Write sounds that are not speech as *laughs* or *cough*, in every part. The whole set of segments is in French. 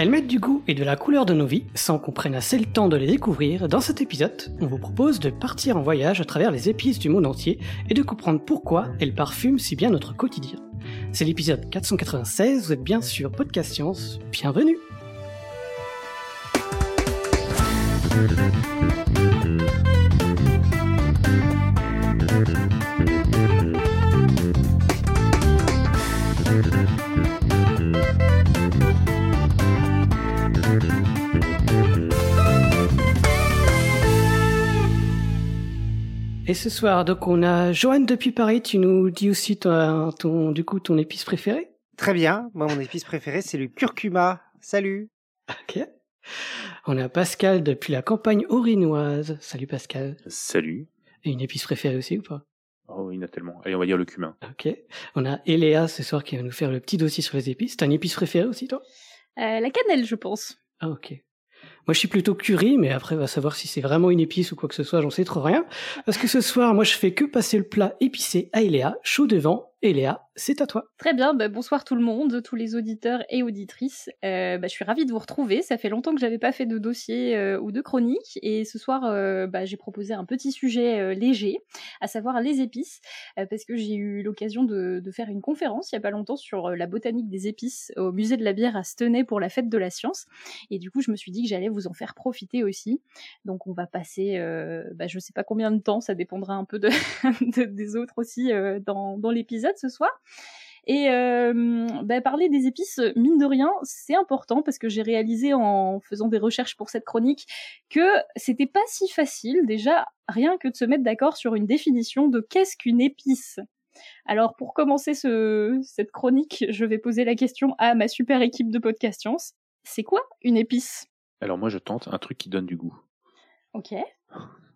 Elles mettent du goût et de la couleur de nos vies sans qu'on prenne assez le temps de les découvrir. Dans cet épisode, on vous propose de partir en voyage à travers les épices du monde entier et de comprendre pourquoi elles parfument si bien notre quotidien. C'est l'épisode 496, vous êtes bien sur Podcast Science, bienvenue Et ce soir, donc on a Joanne depuis Paris. Tu nous dis aussi ton, ton du coup ton épice préférée Très bien. Moi, mon épice préférée, c'est le curcuma. Salut. Ok. On a Pascal depuis la campagne orinoise. Salut Pascal. Salut. Et une épice préférée aussi ou pas? Oh, il y en a tellement. Allez, on va dire le cumin. Ok. On a Eléa ce soir qui va nous faire le petit dossier sur les épices. T'as une épice préférée aussi toi? Euh, la cannelle, je pense. Ah ok. Moi, je suis plutôt curry, mais après, va savoir si c'est vraiment une épice ou quoi que ce soit, j'en sais trop rien. Parce que ce soir, moi, je fais que passer le plat épicé à Eléa, chaud devant. Eléa, c'est à toi. Très bien, bah, bonsoir tout le monde, tous les auditeurs et auditrices. Euh, bah, je suis ravie de vous retrouver. Ça fait longtemps que j'avais pas fait de dossier euh, ou de chronique, et ce soir, euh, bah, j'ai proposé un petit sujet léger, à savoir les épices, parce que j'ai eu l'occasion de, faire une conférence il y a pas longtemps sur la botanique des épices au musée de la bière à Stenay pour la fête de la science, et du coup, je me suis dit que j'allais vous en faire profiter aussi. Donc, on va passer, je sais pas combien de temps, ça dépendra un peu de, *laughs* de- des autres aussi dans l'épisode ce soir. Et euh, bah, parler des épices, mine de rien, c'est important parce que j'ai réalisé en faisant des recherches pour cette chronique que c'était pas si facile déjà rien que de se mettre d'accord sur une définition de qu'est-ce qu'une épice. Alors pour commencer ce, cette chronique, je vais poser la question à ma super équipe de podcast science. C'est quoi une épice? Alors moi, je tente un truc qui donne du goût. Ok. *laughs*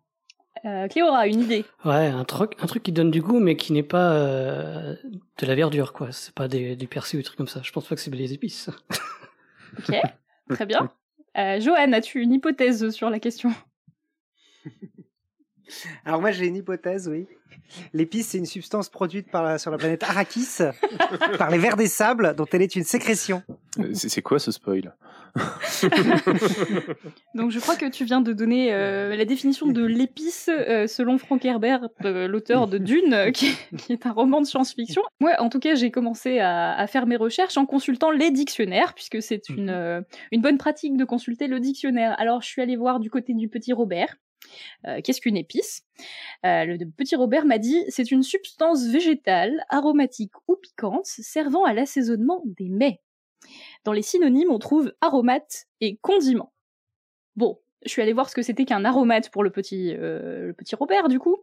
Euh, Cléora, une idée Ouais, un truc, un truc qui donne du goût, mais qui n'est pas euh, de la verdure, quoi. C'est pas des, du persil ou des trucs comme ça. Je pense pas que c'est des épices. *laughs* Ok, très bien. Euh, Johan, as-tu une hypothèse sur la question? *laughs* Alors moi, j'ai une hypothèse, oui. L'épice, c'est une substance produite par la- sur la planète Arrakis *laughs* par les vers des sables, dont elle est une sécrétion. Euh, C'est c'est quoi ce spoil? *laughs* Donc je crois que tu viens de donner euh, la définition de *laughs* l'épice euh, selon Frank Herbert, euh, l'auteur de *laughs* Dune, qui, qui est un roman de science-fiction. Ouais, en tout cas, j'ai commencé à, à faire mes recherches en consultant les dictionnaires, puisque c'est une, euh, une bonne pratique de consulter le dictionnaire. Alors je suis allée voir du côté du petit Robert. euh, Qu'est-ce qu'une épice? Euh, Le petit Robert m'a dit c'est une substance végétale, aromatique ou piquante, servant à l'assaisonnement des mets. Dans les synonymes, on trouve aromate et condiment. Bon, je suis allée voir ce que c'était qu'un aromate pour le petit, euh, le petit Robert, du coup.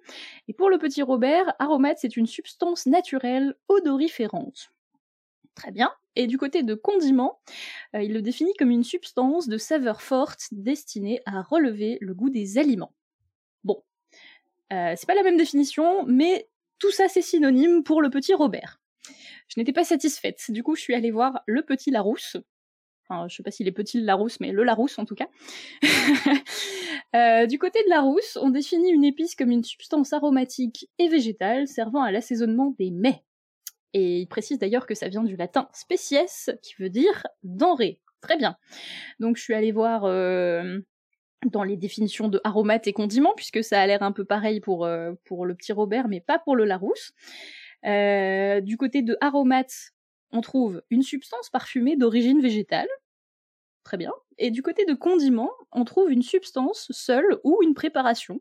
Et pour le petit Robert, aromate, c'est une substance naturelle odoriférante. Très bien. Et du côté de condiment, euh, il le définit comme une substance de saveur forte destinée à relever le goût des aliments. Bon, Euh, c'est pas la même définition, mais tout ça c'est synonyme pour le petit Robert. Je n'étais pas satisfaite, du coup je suis allée voir le petit Larousse. Enfin, je sais pas s'il est petit le Larousse, mais le Larousse en tout cas. *laughs* Euh, du côté de Larousse, on définit une épice comme une substance aromatique et végétale servant à l'assaisonnement des mets. Et il précise d'ailleurs que ça vient du latin species, qui veut dire denrée. Très bien. Donc je suis allée voir euh, dans les définitions de aromates et condiments, puisque ça a l'air un peu pareil pour, euh, pour le petit Robert, mais pas pour le Larousse. Euh, du côté de aromates, on trouve une substance parfumée d'origine végétale. Très bien. Et du côté de condiments, on trouve une substance seule ou une préparation.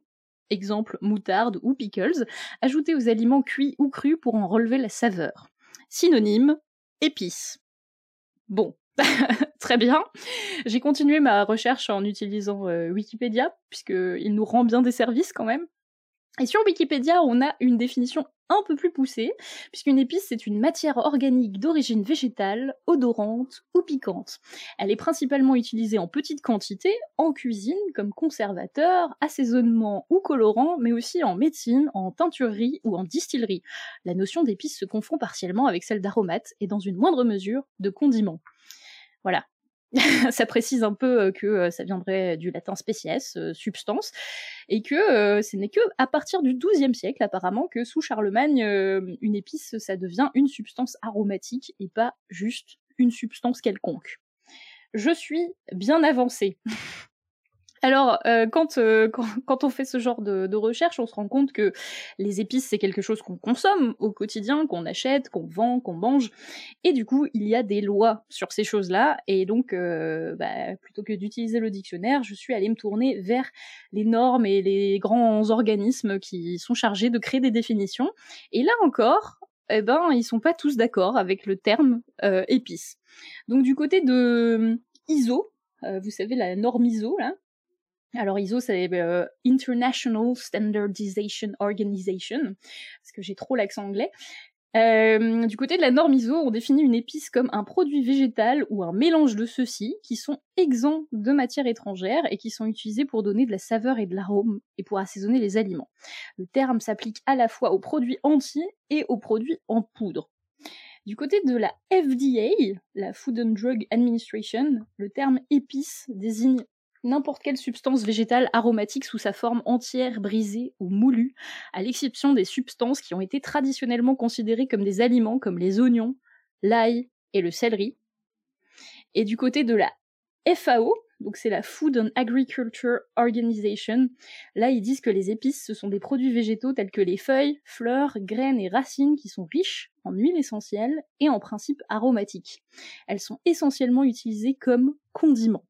Exemple moutarde ou pickles, ajoutée aux aliments cuits ou crus pour en relever la saveur. Synonyme, épice. Bon, *laughs* très bien. J'ai continué ma recherche en utilisant euh, Wikipédia, puisqu'il nous rend bien des services quand même. Et sur Wikipédia, on a une définition un peu plus poussée, puisqu'une épice, c'est une matière organique d'origine végétale, odorante ou piquante. Elle est principalement utilisée en petite quantité, en cuisine, comme conservateur, assaisonnement ou colorant, mais aussi en médecine, en teinturerie ou en distillerie. La notion d'épice se confond partiellement avec celle d'aromate et dans une moindre mesure de condiment. Voilà. *laughs* ça précise un peu euh, que euh, ça viendrait du latin species, euh, substance, et que ce n'est que à partir du XIIe siècle apparemment que sous Charlemagne, une épice ça devient une substance aromatique et pas juste une substance quelconque. Je suis bien avancée. *laughs* Alors, euh, quand, euh, quand, *laughs* on fait ce genre de, recherche, on se rend compte que les épices, c'est quelque chose qu'on consomme au quotidien, qu'on achète, qu'on vend, qu'on mange. Et du coup, il y a des lois sur ces choses-là. Et donc, euh, bah, plutôt que d'utiliser le dictionnaire, je suis allée me tourner vers les normes et les grands organismes qui sont chargés de créer des définitions. Et là encore, eh ben, ils sont pas tous d'accord avec le terme épice. Donc, du côté de ISO, vous savez, la norme ISO, là, alors ISO, c'est euh, International Standardization Organization, parce que j'ai trop l'accent anglais. Euh, du côté de la norme ISO, on définit une épice comme un produit végétal ou un mélange de ceux-ci qui sont exempts de matières étrangères et qui sont utilisés pour donner de la saveur et de l'arôme et pour assaisonner les aliments. Le terme s'applique à la fois aux produits entiers et aux produits en poudre. Du côté de la FDA, la Food and Drug Administration, le terme épice désigne n'importe quelle substance végétale aromatique sous sa forme entière, brisée ou moulue, à l'exception des substances qui ont été traditionnellement considérées comme des aliments comme les oignons, l'ail et le céleri. Et du côté de la FAO, donc c'est la Food and Agriculture Organization, là ils disent que les épices ce sont des produits végétaux tels que les feuilles, fleurs, graines et racines qui sont riches en huile essentielle et en principe aromatiques. Elles sont essentiellement utilisées comme condiments.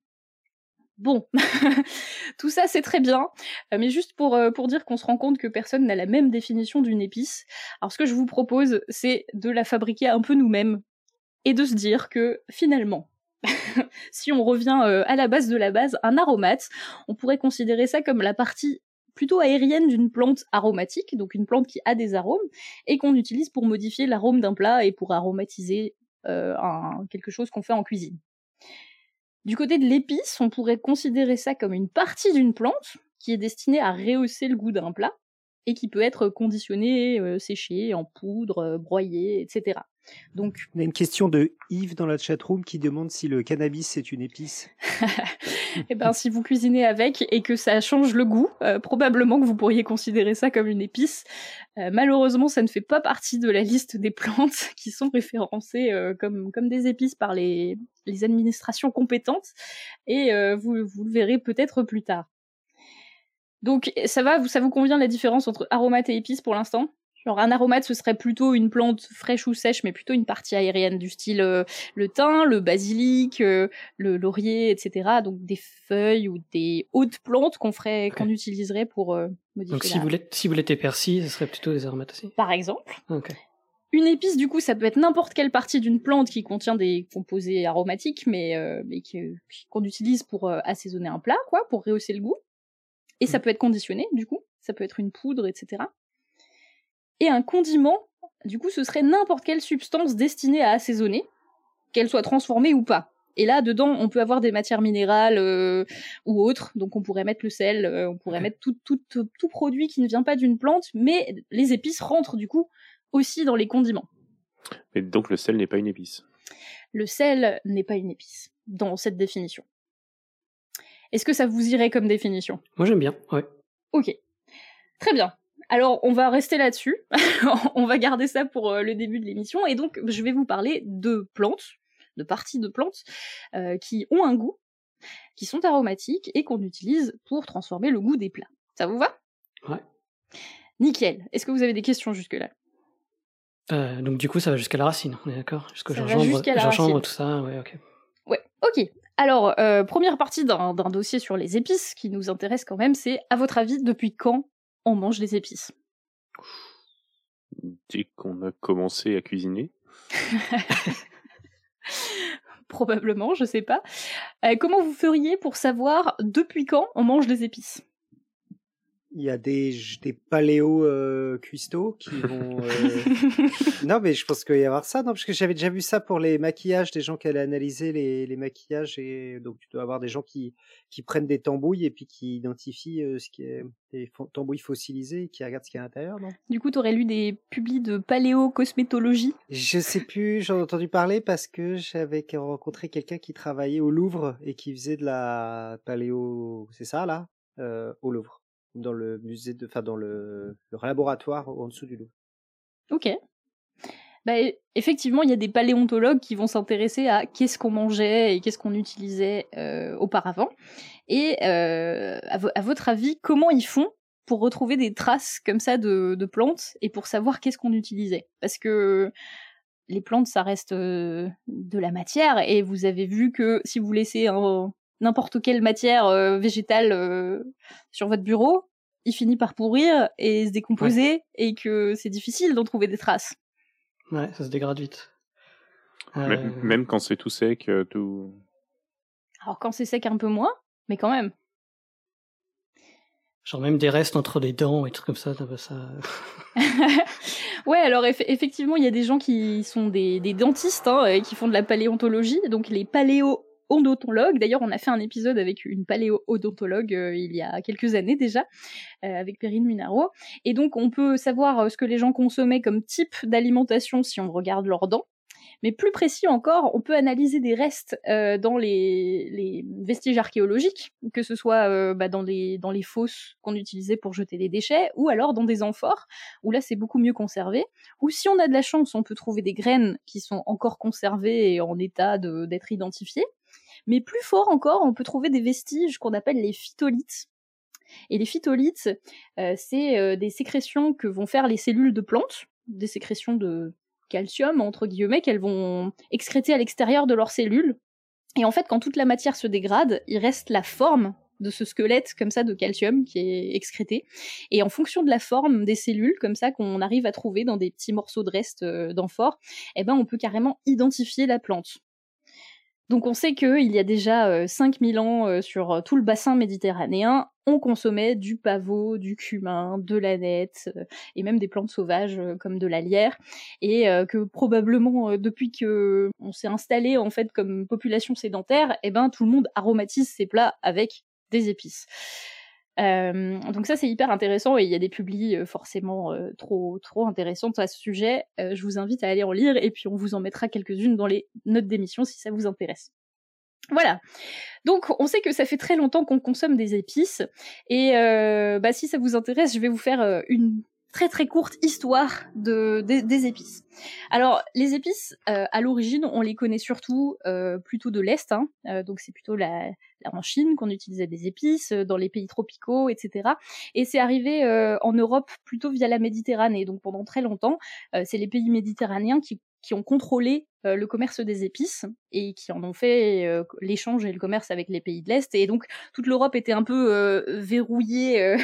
Bon, *laughs* tout ça c'est très bien, euh, mais juste pour, euh, pour dire qu'on se rend compte que personne n'a la même définition d'une épice, alors ce que je vous propose c'est de la fabriquer un peu nous-mêmes et de se dire que finalement, *laughs* si on revient euh, à la base de la base, un aromate, on pourrait considérer ça comme la partie plutôt aérienne d'une plante aromatique, donc une plante qui a des arômes, et qu'on utilise pour modifier l'arôme d'un plat et pour aromatiser quelque chose qu'on fait en cuisine. Du côté de l'épice, on pourrait considérer ça comme une partie d'une plante qui est destinée à rehausser le goût d'un plat et qui peut être conditionnée, euh, séchée en poudre, euh, broyée, etc. Donc, On a une question de Yves dans la chatroom qui demande si le cannabis est une épice. *laughs* eh ben, si vous cuisinez avec et que ça change le goût, euh, probablement que vous pourriez considérer ça comme une épice. Euh, malheureusement, ça ne fait pas partie de la liste des plantes *laughs* qui sont référencées euh, comme, des épices par les, administrations compétentes, et vous, vous le verrez peut-être plus tard. Donc, ça va, ça vous convient la différence entre aromate et épice pour l'instant? Genre un aromate, ce serait plutôt une plante fraîche ou sèche, mais plutôt une partie aérienne du style euh, le thym, le basilic, euh, le laurier, etc. Donc des feuilles ou des hautes plantes qu'on ferait, qu'on utiliserait pour euh, modifier. Donc si la- vous l'êtes si vous l'étiez persil, ce serait plutôt des aromates aussi. Par exemple, Ok. une épice, du coup, ça peut être n'importe quelle partie d'une plante qui contient des composés aromatiques, mais, mais qu'on utilise pour assaisonner un plat, quoi, pour rehausser le goût. Et ça peut être conditionné, du coup. Ça peut être une poudre, etc. Et un condiment, du coup, ce serait n'importe quelle substance destinée à assaisonner, qu'elle soit transformée ou pas. Et là, dedans, on peut avoir des matières minérales euh, ou autres. Donc, on pourrait mettre le sel, euh, on pourrait mettre tout, tout, tout produit qui ne vient pas d'une plante, mais les épices rentrent, du coup, aussi dans les condiments. Et donc le sel n'est pas une épice. Le sel n'est pas une épice, dans cette définition. Est-ce que ça vous irait comme définition? Moi j'aime bien, ouais. Ok. Très bien. Alors, on va rester là-dessus. *laughs* on va garder ça pour euh, le début de l'émission. Et donc, je vais vous parler de plantes, de parties de plantes, euh, qui ont un goût, qui sont aromatiques et qu'on utilise pour transformer le goût des plats. Ça vous va? Ouais. Nickel. Est-ce que vous avez des questions jusque-là? Euh, donc du coup ça va jusqu'à la racine, on est d'accord? Jusqu'au gingembre, tout ça, ouais, ok. Ouais, ok. Alors, euh, première partie d'un dossier sur les épices qui nous intéresse quand même, c'est, à votre avis, depuis quand on mange des épices. Dès qu'on a commencé à cuisiner, *laughs* Probablement, je sais pas. Euh, comment vous feriez pour savoir depuis quand on mange des épices? Il y a des, des paléo euh, cuistots qui *laughs* vont. euh, non, mais je pense qu'il va y avoir ça, non Parce que j'avais déjà vu ça pour les maquillages, des gens qui allaient analyser les, les maquillages. Et donc, tu dois avoir des gens qui, qui prennent des tambouilles et puis qui identifient euh, ce qui est des tambouilles fossilisées et qui regardent ce qu'il y a à l'intérieur, non? Du coup, t'aurais lu des publis de paléo-cosmétologie? Je sais plus, j'en ai entendu parler parce que j'avais rencontré quelqu'un qui travaillait au Louvre et qui faisait de la paléo. C'est ça, là? Euh, Au Louvre. Dans le musée de. Enfin, dans le, laboratoire en dessous du Louvre. Ok. Bah, effectivement, il y a des paléontologues qui vont s'intéresser à qu'est-ce qu'on mangeait et qu'est-ce qu'on utilisait euh, auparavant. Et euh, à, vo- à votre avis, comment ils font pour retrouver des traces comme ça de, de plantes et pour savoir qu'est-ce qu'on utilisait? Parce que les plantes, ça reste euh, de la matière et vous avez vu que si vous laissez un- n'importe quelle matière euh, végétale euh, sur votre bureau, il finit par pourrir et se décomposer et que c'est difficile d'en trouver des traces. Ouais, ça se dégrade vite. Euh, Même, même quand c'est tout sec, tout. Alors quand c'est sec un peu moins, mais quand même. Genre même des restes entre les dents et trucs comme ça, t'as pas ça. *laughs* ouais, alors eff- effectivement, il y a des gens qui sont des, des dentistes hein, et qui font de la paléontologie, donc les paléo-odontologues. D'ailleurs, on a fait un épisode avec une paléo-odontologue euh, il y a quelques années déjà, euh, avec Perrine Munaro. Et donc, on peut savoir euh, ce que les gens consommaient comme type d'alimentation si on regarde leurs dents. Mais plus précis encore, on peut analyser des restes euh, dans les, les vestiges archéologiques, que ce soit euh, bah, dans, les, dans les fosses qu'on utilisait pour jeter des déchets, ou alors dans des amphores, où là c'est beaucoup mieux conservé. Ou si on a de la chance, on peut trouver des graines qui sont encore conservées et en état d'être identifiées. Mais plus fort encore, on peut trouver des vestiges qu'on appelle les phytolithes. Et les phytolithes, euh, c'est euh, des sécrétions que vont faire les cellules de plantes, des sécrétions de calcium, entre guillemets, qu'elles vont excréter à l'extérieur de leurs cellules. Et en fait, quand toute la matière se dégrade, il reste la forme de ce squelette comme ça de calcium qui est excrété. Et en fonction de la forme des cellules, comme ça, qu'on arrive à trouver dans des petits morceaux de reste euh, d'amphore, eh ben, on peut carrément identifier la plante. Donc on sait qu'il y a déjà euh, 5000 ans euh, sur euh, tout le bassin méditerranéen, on consommait du pavot, du cumin, de l'aneth euh, et même des plantes sauvages euh, comme de la lierre et euh, que probablement euh, depuis que on s'est installé en fait comme population sédentaire, eh ben tout le monde aromatise ses plats avec des épices. Euh, donc ça c'est hyper intéressant et il y a des publis euh, forcément euh, trop trop intéressantes à ce sujet. Je vous invite à aller en lire et puis on vous en mettra quelques-unes dans les notes d'émission si ça vous intéresse. Voilà. Donc on sait que ça fait très longtemps qu'on consomme des épices et bah, si ça vous intéresse, je vais vous faire une très très courte histoire de, des- épices. Alors les épices, à l'origine, on les connaît surtout plutôt de l'est, hein. Donc c'est plutôt la- en Chine qu'on utilisait des épices, euh, dans les pays tropicaux, etc. Et c'est arrivé euh, en Europe plutôt via la Méditerranée. Donc pendant très longtemps, euh, c'est les pays méditerranéens qui, qui ont contrôlé euh, le commerce des épices et qui en ont fait euh, l'échange et le commerce avec les pays de l'Est. Et donc toute l'Europe était un peu euh, verrouillée euh,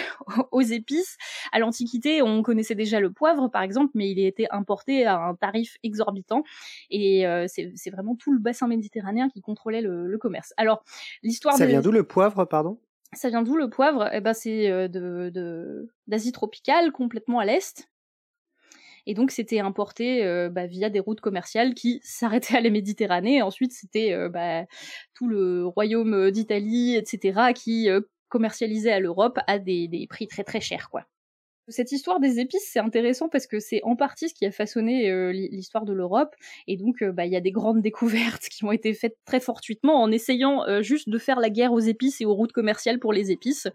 aux épices. À l'Antiquité, on connaissait déjà le poivre, par exemple, mais il était importé à un tarif exorbitant. Et euh, c'est vraiment tout le bassin méditerranéen qui contrôlait le, le commerce. Alors l'histoire Ça vient d'où le poivre, pardon? Ça vient d'où le poivre? Eh ben c'est de de- d'Asie tropicale, complètement à l'est. Et donc c'était importé euh, bah, via des routes commerciales qui *laughs* s'arrêtaient à la Méditerranée. Ensuite c'était euh, bah, tout le royaume d'Italie, etc., qui euh, commercialisait à l'Europe à des, des prix très très chers, quoi. Cette histoire des épices, c'est intéressant parce que c'est en partie ce qui a façonné euh, l'hi- l'histoire de l'Europe. Et donc, euh, bah, il y a des grandes découvertes *laughs* qui ont été faites très fortuitement en essayant euh, juste de faire la guerre aux épices et aux routes commerciales pour les épices.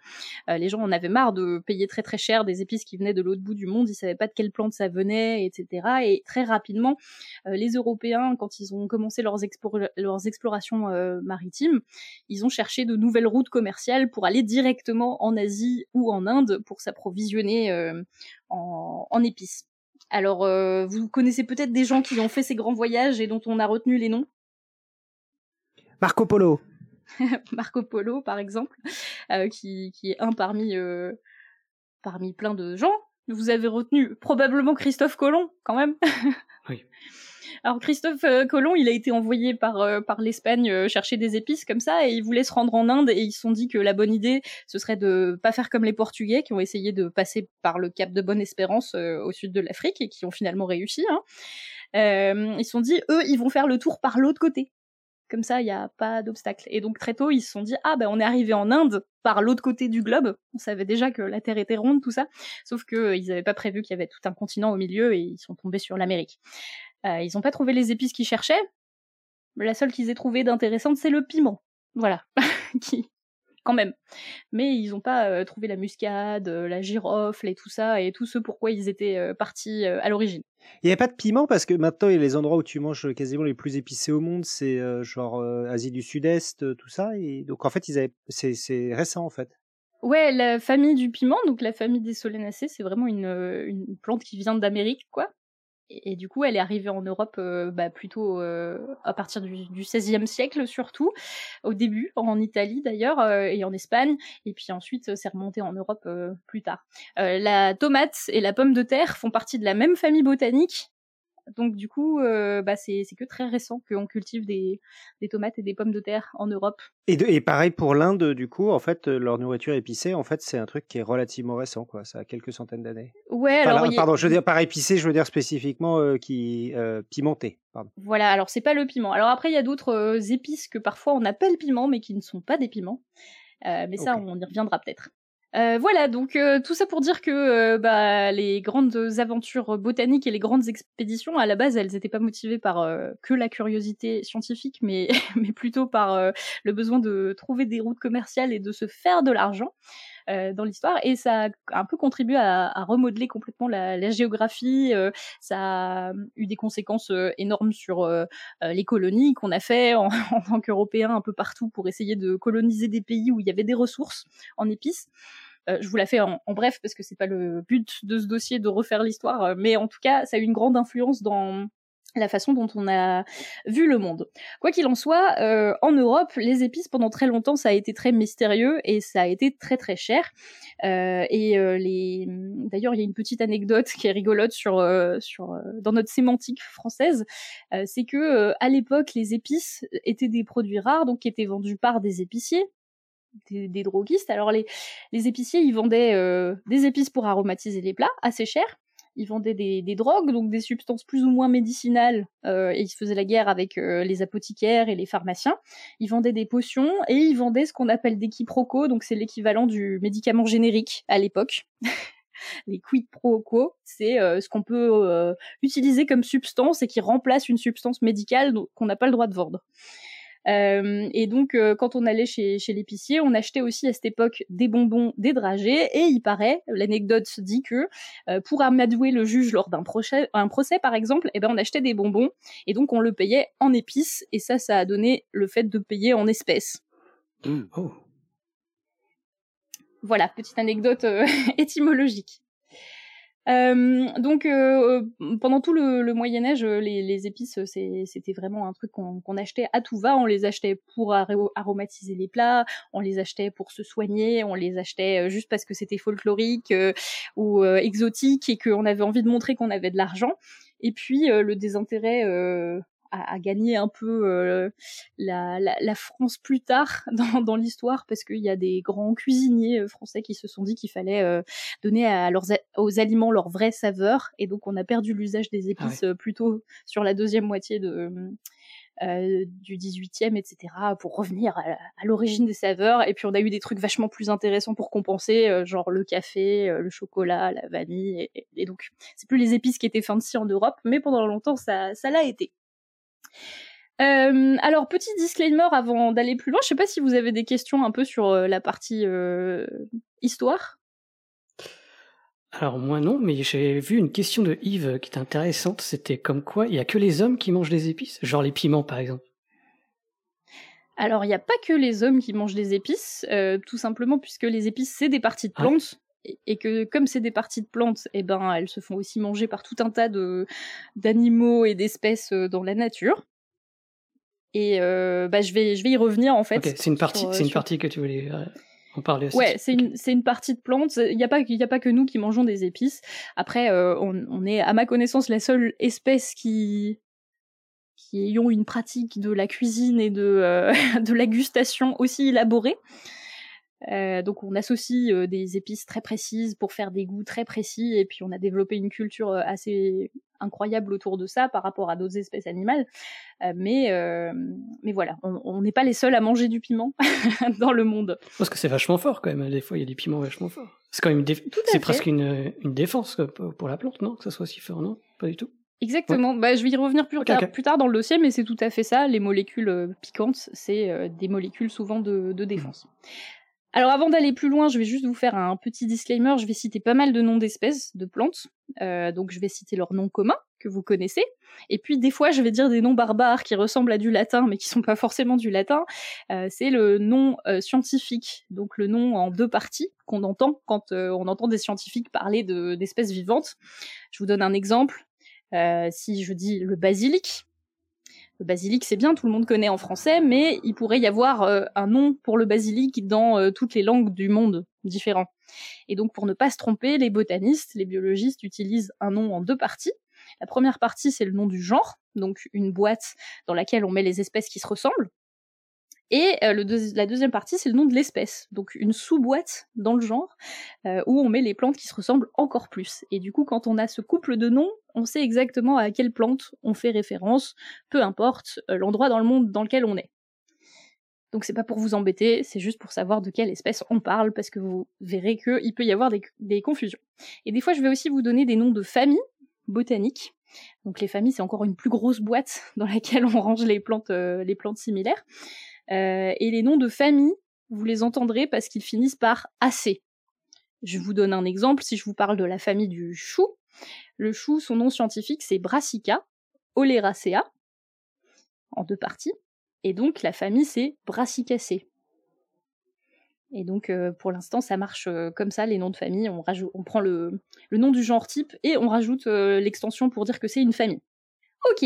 Les gens en avaient marre de payer très très cher des épices qui venaient de l'autre bout du monde, ils savaient pas de quelle plante ça venait, etc. Et très rapidement, les Européens, quand ils ont commencé leurs, explorations maritimes, ils ont cherché de nouvelles routes commerciales pour aller directement en Asie ou en Inde pour s'approvisionner en, en épices. Alors, euh, vous connaissez peut-être des gens qui ont fait ces grands voyages et dont on a retenu les noms? Marco Polo. *laughs* Marco Polo, par exemple, euh, qui, qui est un parmi, euh, parmi plein de gens. Vous avez retenu probablement Christophe Colomb, quand même. Oui. *laughs* Alors Christophe euh, Colomb, il a été envoyé par euh, par l'Espagne euh, chercher des épices comme ça et il voulait se rendre en Inde et ils se sont dit que la bonne idée ce serait de pas faire comme les Portugais qui ont essayé de passer par le Cap de Bonne-Espérance au sud de l'Afrique et qui ont finalement réussi. Hein. ils se sont dit eux ils vont faire le tour par l'autre côté. Comme ça, il n'y a pas d'obstacle. Et donc très tôt, ils se sont dit ah ben on est arrivé en Inde par l'autre côté du globe. On savait déjà que la Terre était ronde, tout ça. Sauf que ils n'avaient pas prévu qu'il y avait tout un continent au milieu et ils sont tombés sur l'Amérique. Euh, ils n'ont pas trouvé les épices qu'ils cherchaient. La seule qu'ils aient trouvée d'intéressante, c'est le piment. Voilà, *laughs* qui quand même. Mais ils n'ont pas euh, trouvé la muscade, euh, la girofle et tout ça, et tout ce pourquoi ils étaient partis à l'origine. Il n'y a pas de piment parce que maintenant, il y a les endroits où tu manges quasiment les plus épicés au monde, c'est genre Asie du Sud-Est, tout ça. Et donc en fait, ils avaient... c'est récent en fait. Ouais, la famille du piment, donc la famille des solenacées, c'est vraiment une, une plante qui vient d'Amérique, quoi et, du coup, elle est arrivée en Europe euh, bah, plutôt euh, à partir du, XVIe siècle, surtout, au début, en Italie d'ailleurs, euh, et en Espagne, et puis ensuite, c'est remonté en Europe plus tard. la tomate et la pomme de terre font partie de la même famille botanique, donc du coup, euh, bah, c'est que très récent qu'on cultive des, des, tomates et des pommes de terre en Europe. Et, et pareil pour l'Inde, du coup, en fait, leur nourriture épicée, en fait, c'est un truc qui est relativement récent, quoi. Ça a quelques centaines d'années. Ouais, alors. Pardon, je veux dire par épicé, je veux dire spécifiquement euh, qui euh, pimenté. Pardon. Voilà, alors c'est pas le piment. Alors après, il y a d'autres épices que parfois on appelle piment, mais qui ne sont pas des piments. mais ça, on y reviendra peut-être. Euh, voilà, donc euh, tout ça pour dire que euh, bah, les grandes aventures botaniques et les grandes expéditions, à la base, elles n'étaient pas motivées par que la curiosité scientifique, mais, *laughs* mais plutôt par le besoin de trouver des routes commerciales et de se faire de l'argent. dans l'histoire et ça a un peu contribué à, à remodeler complètement la, la géographie. ça a eu des conséquences énormes sur les colonies qu'on a fait en, *laughs* en tant qu'Européens un peu partout pour essayer de coloniser des pays où il y avait des ressources en épices. Euh, je vous la fais en, bref parce que c'est pas le but de ce dossier de refaire l'histoire, euh, mais en tout cas, ça a eu une grande influence dans la façon dont on a vu le monde. Quoi qu'il en soit, euh, en Europe, les épices pendant très longtemps ça a été très mystérieux et ça a été très très cher. et les, d'ailleurs, il y a une petite anecdote qui est rigolote sur sur dans notre sémantique française, c'est que à l'époque les épices étaient des produits rares donc qui étaient vendus par des épiciers des, droguistes. Alors les, les épiciers, ils vendaient euh, des épices pour aromatiser les plats, assez cher. Ils vendaient des, des drogues, donc des substances plus ou moins médicinales, euh, et ils faisaient la guerre avec euh, les apothicaires et les pharmaciens. Ils vendaient des potions et ils vendaient ce qu'on appelle des quiproquos, donc c'est l'équivalent du médicament générique à l'époque. *laughs* les quid pro quo, c'est ce qu'on peut utiliser comme substance et qui remplace une substance médicale qu'on n'a pas le droit de vendre. Euh, et donc, euh, quand on allait chez, chez l'épicier, on achetait aussi à cette époque des bonbons, des dragées, et il paraît, l'anecdote dit que euh, pour amadouer le juge lors d'un procès, un procès par exemple, eh ben on achetait des bonbons, et donc on le payait en épices, et ça, ça a donné le fait de payer en espèces. Mmh. Oh. Voilà, petite anecdote *laughs* étymologique. Euh, donc euh, pendant tout le, Moyen Âge, les, les épices c'était vraiment un truc qu'on achetait à tout va. On les achetait pour aromatiser les plats, on les achetait pour se soigner, on les achetait euh, juste parce que c'était folklorique euh, ou exotique et qu'on avait envie de montrer qu'on avait de l'argent. Et puis le désintérêt à, gagner un peu euh, la, la, la, France plus tard *laughs* dans, dans l'histoire parce qu'il y a des grands cuisiniers euh, français qui se sont dit qu'il fallait euh, donner à leurs, aux aliments leur vraie saveur et donc on a perdu l'usage des ah épices plutôt sur la deuxième moitié de euh, du 18e, etc., pour revenir à, l'origine des saveurs. Et puis on a eu des trucs vachement plus intéressants pour compenser, genre le café, le chocolat, la vanille. Et, et donc, c'est plus les épices qui étaient fancy en Europe, mais pendant longtemps, ça, ça l'a été. Euh, alors, petit disclaimer avant d'aller plus loin, je sais pas si vous avez des questions un peu sur euh, la partie euh, histoire. Alors moi non, mais j'ai vu une question de Yves qui était intéressante, c'était comme quoi il y a que les hommes qui mangent des épices, genre les piments par exemple. Alors il n'y a pas que les hommes qui mangent des épices, tout simplement puisque les épices c'est des parties de plantes. Et, que comme c'est des parties de plantes, eh ben elles se font aussi manger par tout un tas de d'animaux et d'espèces dans la nature. Et euh, bah, je, vais, je vais y revenir en fait. c'est une partie, c'est une partie que tu voulais euh, en parler aussi. Ouais, c'est une, une partie de plantes. Il n'y a, pas, a pas que nous qui mangeons des épices. Après, euh, on, on, est, à ma connaissance, la seule espèce qui qui ayons une pratique de la cuisine et de, euh, *laughs* de la gustation aussi élaborée. Euh, donc on associe euh, des épices très précises pour faire des goûts très précis et puis on a développé une culture euh, assez incroyable autour de ça par rapport à d'autres espèces animales. Euh, mais, mais voilà, on n'est pas les seuls à manger du piment *laughs* dans le monde. Parce que c'est vachement fort quand même, des fois il y a des piments vachement forts. C'est quand même déf- c'est presque une, une défense pour la plante, non? Que ça soit si fort, non? Pas du tout. Exactement. Bah, je vais y revenir plus, tard, plus tard dans le dossier, mais c'est tout à fait ça. Les molécules piquantes, c'est des molécules souvent de, de défense. Alors avant d'aller plus loin, je vais juste vous faire un petit disclaimer. Je vais citer pas mal de noms d'espèces, de plantes. Euh, donc je vais citer leurs noms communs que vous connaissez. Et puis des fois, je vais dire des noms barbares qui ressemblent à du latin, mais qui sont pas forcément du latin. Euh, c'est le nom euh, scientifique, donc le nom en deux parties qu'on entend quand on entend des scientifiques parler de- d'espèces vivantes. Je vous donne un exemple. Si je dis le basilic, le basilic c'est bien, tout le monde connaît en français, mais il pourrait y avoir euh, un nom pour le basilic dans euh, toutes les langues du monde différents. Et donc pour ne pas se tromper, les botanistes, les biologistes utilisent un nom en deux parties. La première partie c'est le nom du genre, donc une boîte dans laquelle on met les espèces qui se ressemblent. Et euh, la deuxième partie, c'est le nom de l'espèce, donc une sous-boîte dans le genre, euh, où on met les plantes qui se ressemblent encore plus. Et du coup, quand on a ce couple de noms, on sait exactement à quelle plante on fait référence, peu importe euh, l'endroit dans le monde dans lequel on est. Donc c'est pas pour vous embêter, c'est juste pour savoir de quelle espèce on parle, parce que vous verrez qu'il peut y avoir des, confusions. Et des fois, je vais aussi vous donner des noms de familles botaniques. Donc les familles, c'est encore une plus grosse boîte *laughs* dans laquelle on range les plantes, les plantes similaires. Euh, et les noms de famille, vous les entendrez parce qu'ils finissent par AC. Je vous donne un exemple, si je vous parle de la famille du chou, le chou, son nom scientifique, c'est Brassica oleracea, en deux parties, et donc la famille, c'est Brassicacées. Et donc, euh, pour l'instant, ça marche euh, comme ça, les noms de famille. On, prend le, nom du genre type et on rajoute l'extension pour dire que c'est une famille. Ok.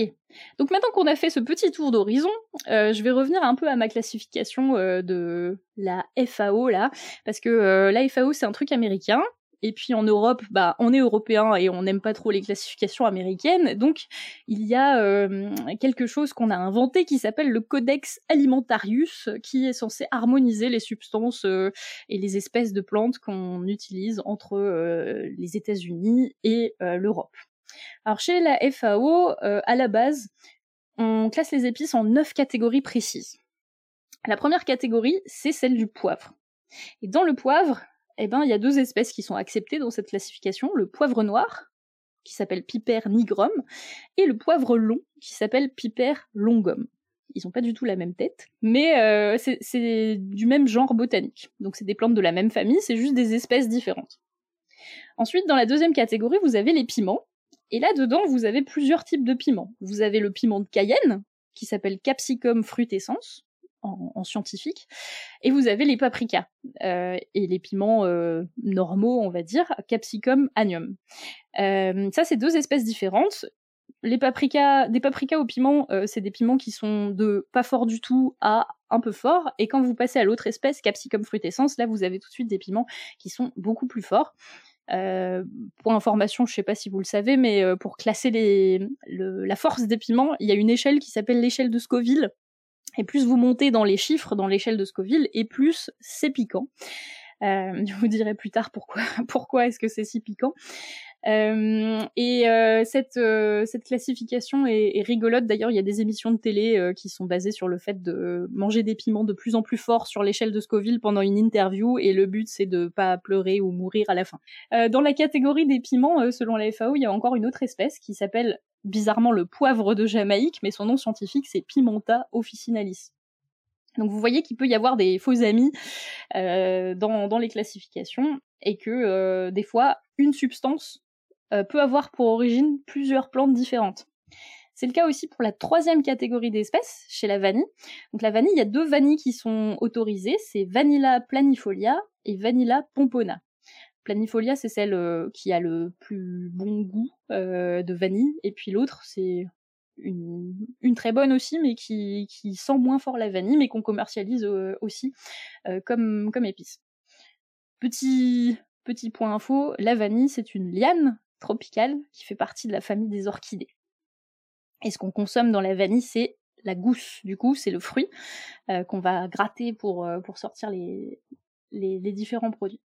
Donc maintenant qu'on a fait ce petit tour d'horizon, euh, je vais revenir un peu à ma classification euh, de la FAO là, parce que euh, la FAO c'est un truc américain. Et puis en Europe, bah, on est européen et on n'aime pas trop les classifications américaines. Donc il y a euh, quelque chose qu'on a inventé qui s'appelle le Codex Alimentarius, qui est censé harmoniser les substances et les espèces de plantes qu'on utilise entre les États-Unis et l'Europe. Alors chez la FAO, euh, à la base, on classe les épices en neuf catégories précises. La première catégorie, c'est celle du poivre. Et dans le poivre, eh ben, il y a deux espèces qui sont acceptées dans cette classification, le poivre noir, qui s'appelle Piper nigrum, et le poivre long, qui s'appelle Piper longum. Ils n'ont pas du tout la même tête, mais euh, c'est- c'est du même genre botanique. Donc c'est des plantes de la même famille, c'est juste des espèces différentes. Ensuite, dans la deuxième catégorie, vous avez les piments. Et là-dedans, vous avez plusieurs types de piments. Vous avez le piment de Cayenne, qui s'appelle Capsicum frutescens, en, en scientifique, et vous avez les paprikas, euh, et les piments euh, normaux, on va dire, Capsicum agnum. Euh, ça, c'est deux espèces différentes. Les paprikas, des paprikas au piment, c'est des piments qui sont de pas fort du tout à un peu fort, et quand vous passez à l'autre espèce, Capsicum frutescens, là, vous avez tout de suite des piments qui sont beaucoup plus forts. Euh, pour information, je sais pas si vous le savez, mais euh, pour classer les, le- la force des piments, il y a une échelle qui s'appelle l'échelle de Scoville. Et plus vous montez dans les chiffres, dans l'échelle de Scoville, et plus c'est piquant. Euh, *laughs* je vous dirai plus tard pourquoi, *laughs* pourquoi est-ce que c'est si piquant. Euh, et euh, cette, euh, cette classification est, est rigolote. D'ailleurs, il y a des émissions de télé qui sont basées sur le fait de manger des piments de plus en plus forts sur l'échelle de Scoville pendant une interview, et le but c'est de pas pleurer ou mourir à la fin. Dans la catégorie des piments, selon la FAO, il y a encore une autre espèce qui s'appelle bizarrement le poivre de Jamaïque, mais son nom scientifique c'est Pimenta officinalis. Donc vous voyez qu'il peut y avoir des faux amis euh, dans, dans les classifications et que euh, des fois une substance peut avoir pour origine plusieurs plantes différentes. C'est le cas aussi pour la troisième catégorie d'espèces, chez la vanille. Donc la vanille, il y a deux vanilles qui sont autorisées, c'est Vanilla planifolia et Vanilla pompona. Planifolia, c'est celle euh, qui a le plus bon goût euh, de vanille, et puis l'autre, c'est une, très bonne aussi, mais qui, sent moins fort la vanille, mais qu'on commercialise euh, aussi euh, comme, épice. Petit point info, la vanille, c'est une liane tropicale qui fait partie de la famille des orchidées. Et ce qu'on consomme dans la vanille, c'est la gousse. Du coup, c'est le fruit qu'on va gratter pour, pour sortir les, différents produits.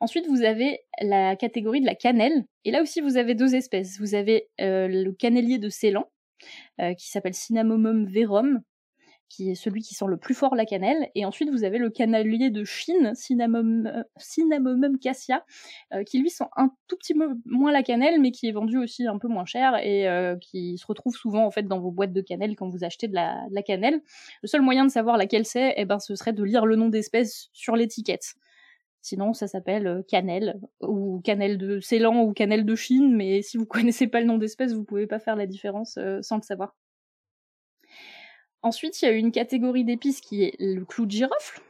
Ensuite, vous avez la catégorie de la cannelle. Et là aussi, vous avez deux espèces. Vous avez le cannelier de Ceylan, qui s'appelle Cinnamomum verum, qui est celui qui sent le plus fort la cannelle. Et ensuite, vous avez le cannelier de Chine, Cinnamomum, cassia, qui lui sent un tout petit peu moins la cannelle, mais qui est vendu aussi un peu moins cher et qui se retrouve souvent en fait dans vos boîtes de cannelle quand vous achetez de la, cannelle. Le seul moyen de savoir laquelle c'est, eh ben, ce serait de lire le nom d'espèce sur l'étiquette. Sinon, ça s'appelle cannelle, ou cannelle de Ceylan, ou cannelle de Chine, mais si vous connaissez pas le nom d'espèce, vous pouvez pas faire la différence sans le savoir. Ensuite, il y a une catégorie d'épices qui est le clou de girofle.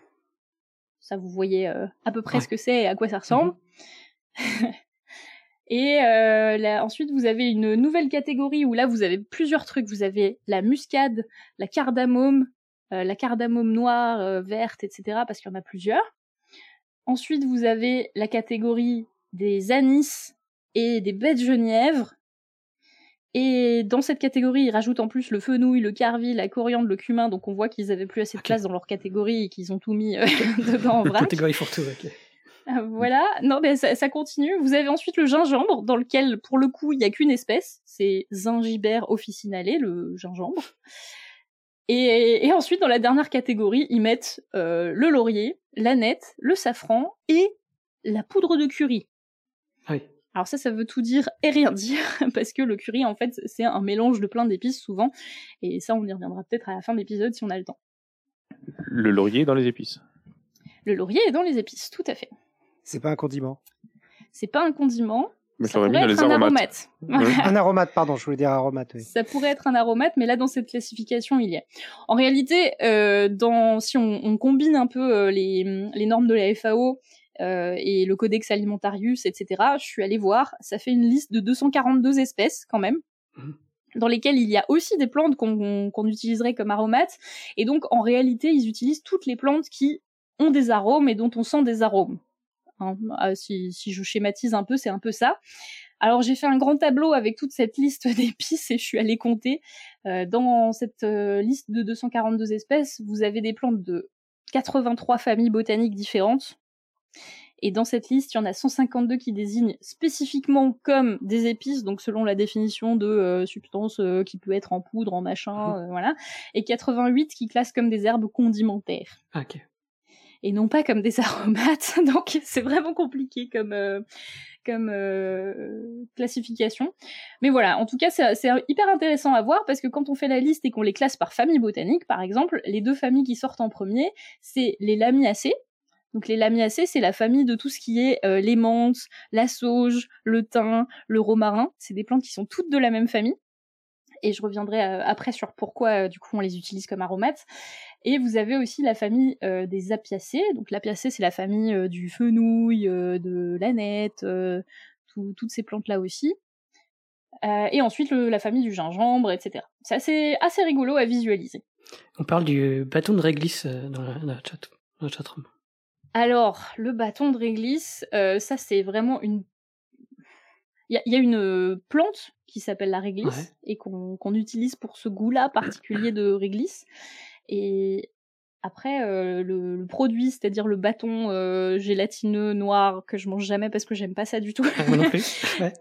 Ça, vous voyez à peu près ce que c'est et à quoi ça ressemble. *laughs* et ensuite, vous avez une nouvelle catégorie où là, vous avez plusieurs trucs. Vous avez la muscade, la cardamome, la cardamome noire, verte, etc. Parce qu'il y en a plusieurs. Ensuite, vous avez la catégorie des anis et des baies de genièvre. Et dans cette catégorie, ils rajoutent en plus le fenouil, le carvi, la coriandre, le cumin. Donc on voit qu'ils avaient plus assez de place dans leur catégorie et qu'ils ont tout mis euh, *laughs* dedans en vrac. catégorie pour tout, ok. Euh, voilà, non mais ça, ça, continue. Vous avez ensuite le gingembre, dans lequel pour le coup il n'y a qu'une espèce, c'est Zingiber officinale, le gingembre. Et, et, ensuite, dans la dernière catégorie, ils mettent euh, le laurier, l'aneth, le safran et la poudre de curry. Oui. Alors ça, ça veut tout dire et rien dire, *laughs* parce que le curry, en fait, c'est un mélange de plein d'épices souvent, et ça, on y reviendra peut-être à la fin de l'épisode si on a le temps. Le laurier est dans les épices. Le laurier est dans les épices, tout à fait. C'est pas un condiment. C'est pas un condiment, Mais ça mis pourrait dans être les un aromates. aromate. *laughs* Un aromate, pardon, je voulais dire aromate. Oui. Ça pourrait être un aromate, mais là dans cette classification il y a. En réalité, euh, dans si on, on combine un peu euh, les, les normes de la FAO euh, et le Codex Alimentarius, etc., je suis allée voir, ça fait une liste de 242 espèces quand même. Mhm. dans lesquelles il y a aussi des plantes qu'on utiliserait comme aromates. Et donc, en réalité, ils utilisent toutes les plantes qui ont des arômes et dont on sent des arômes. Hein, si, si je schématise un peu, c'est un peu ça. Alors j'ai fait un grand tableau avec toute cette liste *laughs* d'épices et je suis allée compter. Euh, dans cette euh, liste de 242 espèces, vous avez des plantes de 83 familles botaniques différentes. Et dans cette liste, il y en a 152 qui désignent spécifiquement comme des épices, donc selon la définition de euh, substance euh, qui peut être en poudre, en machin, euh, voilà, et 88 qui classent comme des herbes condimentaires Ah, ok. et non pas comme des *laughs* aromates. Donc c'est vraiment compliqué comme comme euh, classification. Mais voilà, en tout cas c'est hyper intéressant à voir parce que quand on fait la liste et qu'on les classe par famille botanique, par exemple, les deux familles qui sortent en premier, c'est les lamiacées. Donc les lamiacées, c'est la famille de tout ce qui est euh, les menthes, la sauge, le thym, le romarin. C'est des plantes qui sont toutes de la même famille. Et je reviendrai euh, après sur pourquoi euh, du coup on les utilise comme aromates. Et vous avez aussi la famille euh, des apiacées. Donc l'apiacée, c'est la famille du fenouil, de l'aneth, tout- toutes ces plantes-là aussi. Euh, et ensuite la famille du gingembre, etc. C'est assez, rigolo à visualiser. On parle du bâton de réglisse dans la, chat, dans la chatroom. Alors, le bâton de réglisse, euh, ça c'est vraiment une... Il y a, il y a une plante qui s'appelle la réglisse Ouais. et qu'on qu'on utilise pour ce goût-là particulier de réglisse. Et après, euh, le, le produit, c'est-à-dire le bâton euh, gélatineux noir que je mange jamais parce que j'aime pas ça du tout, moi non plus. *laughs* Ouais.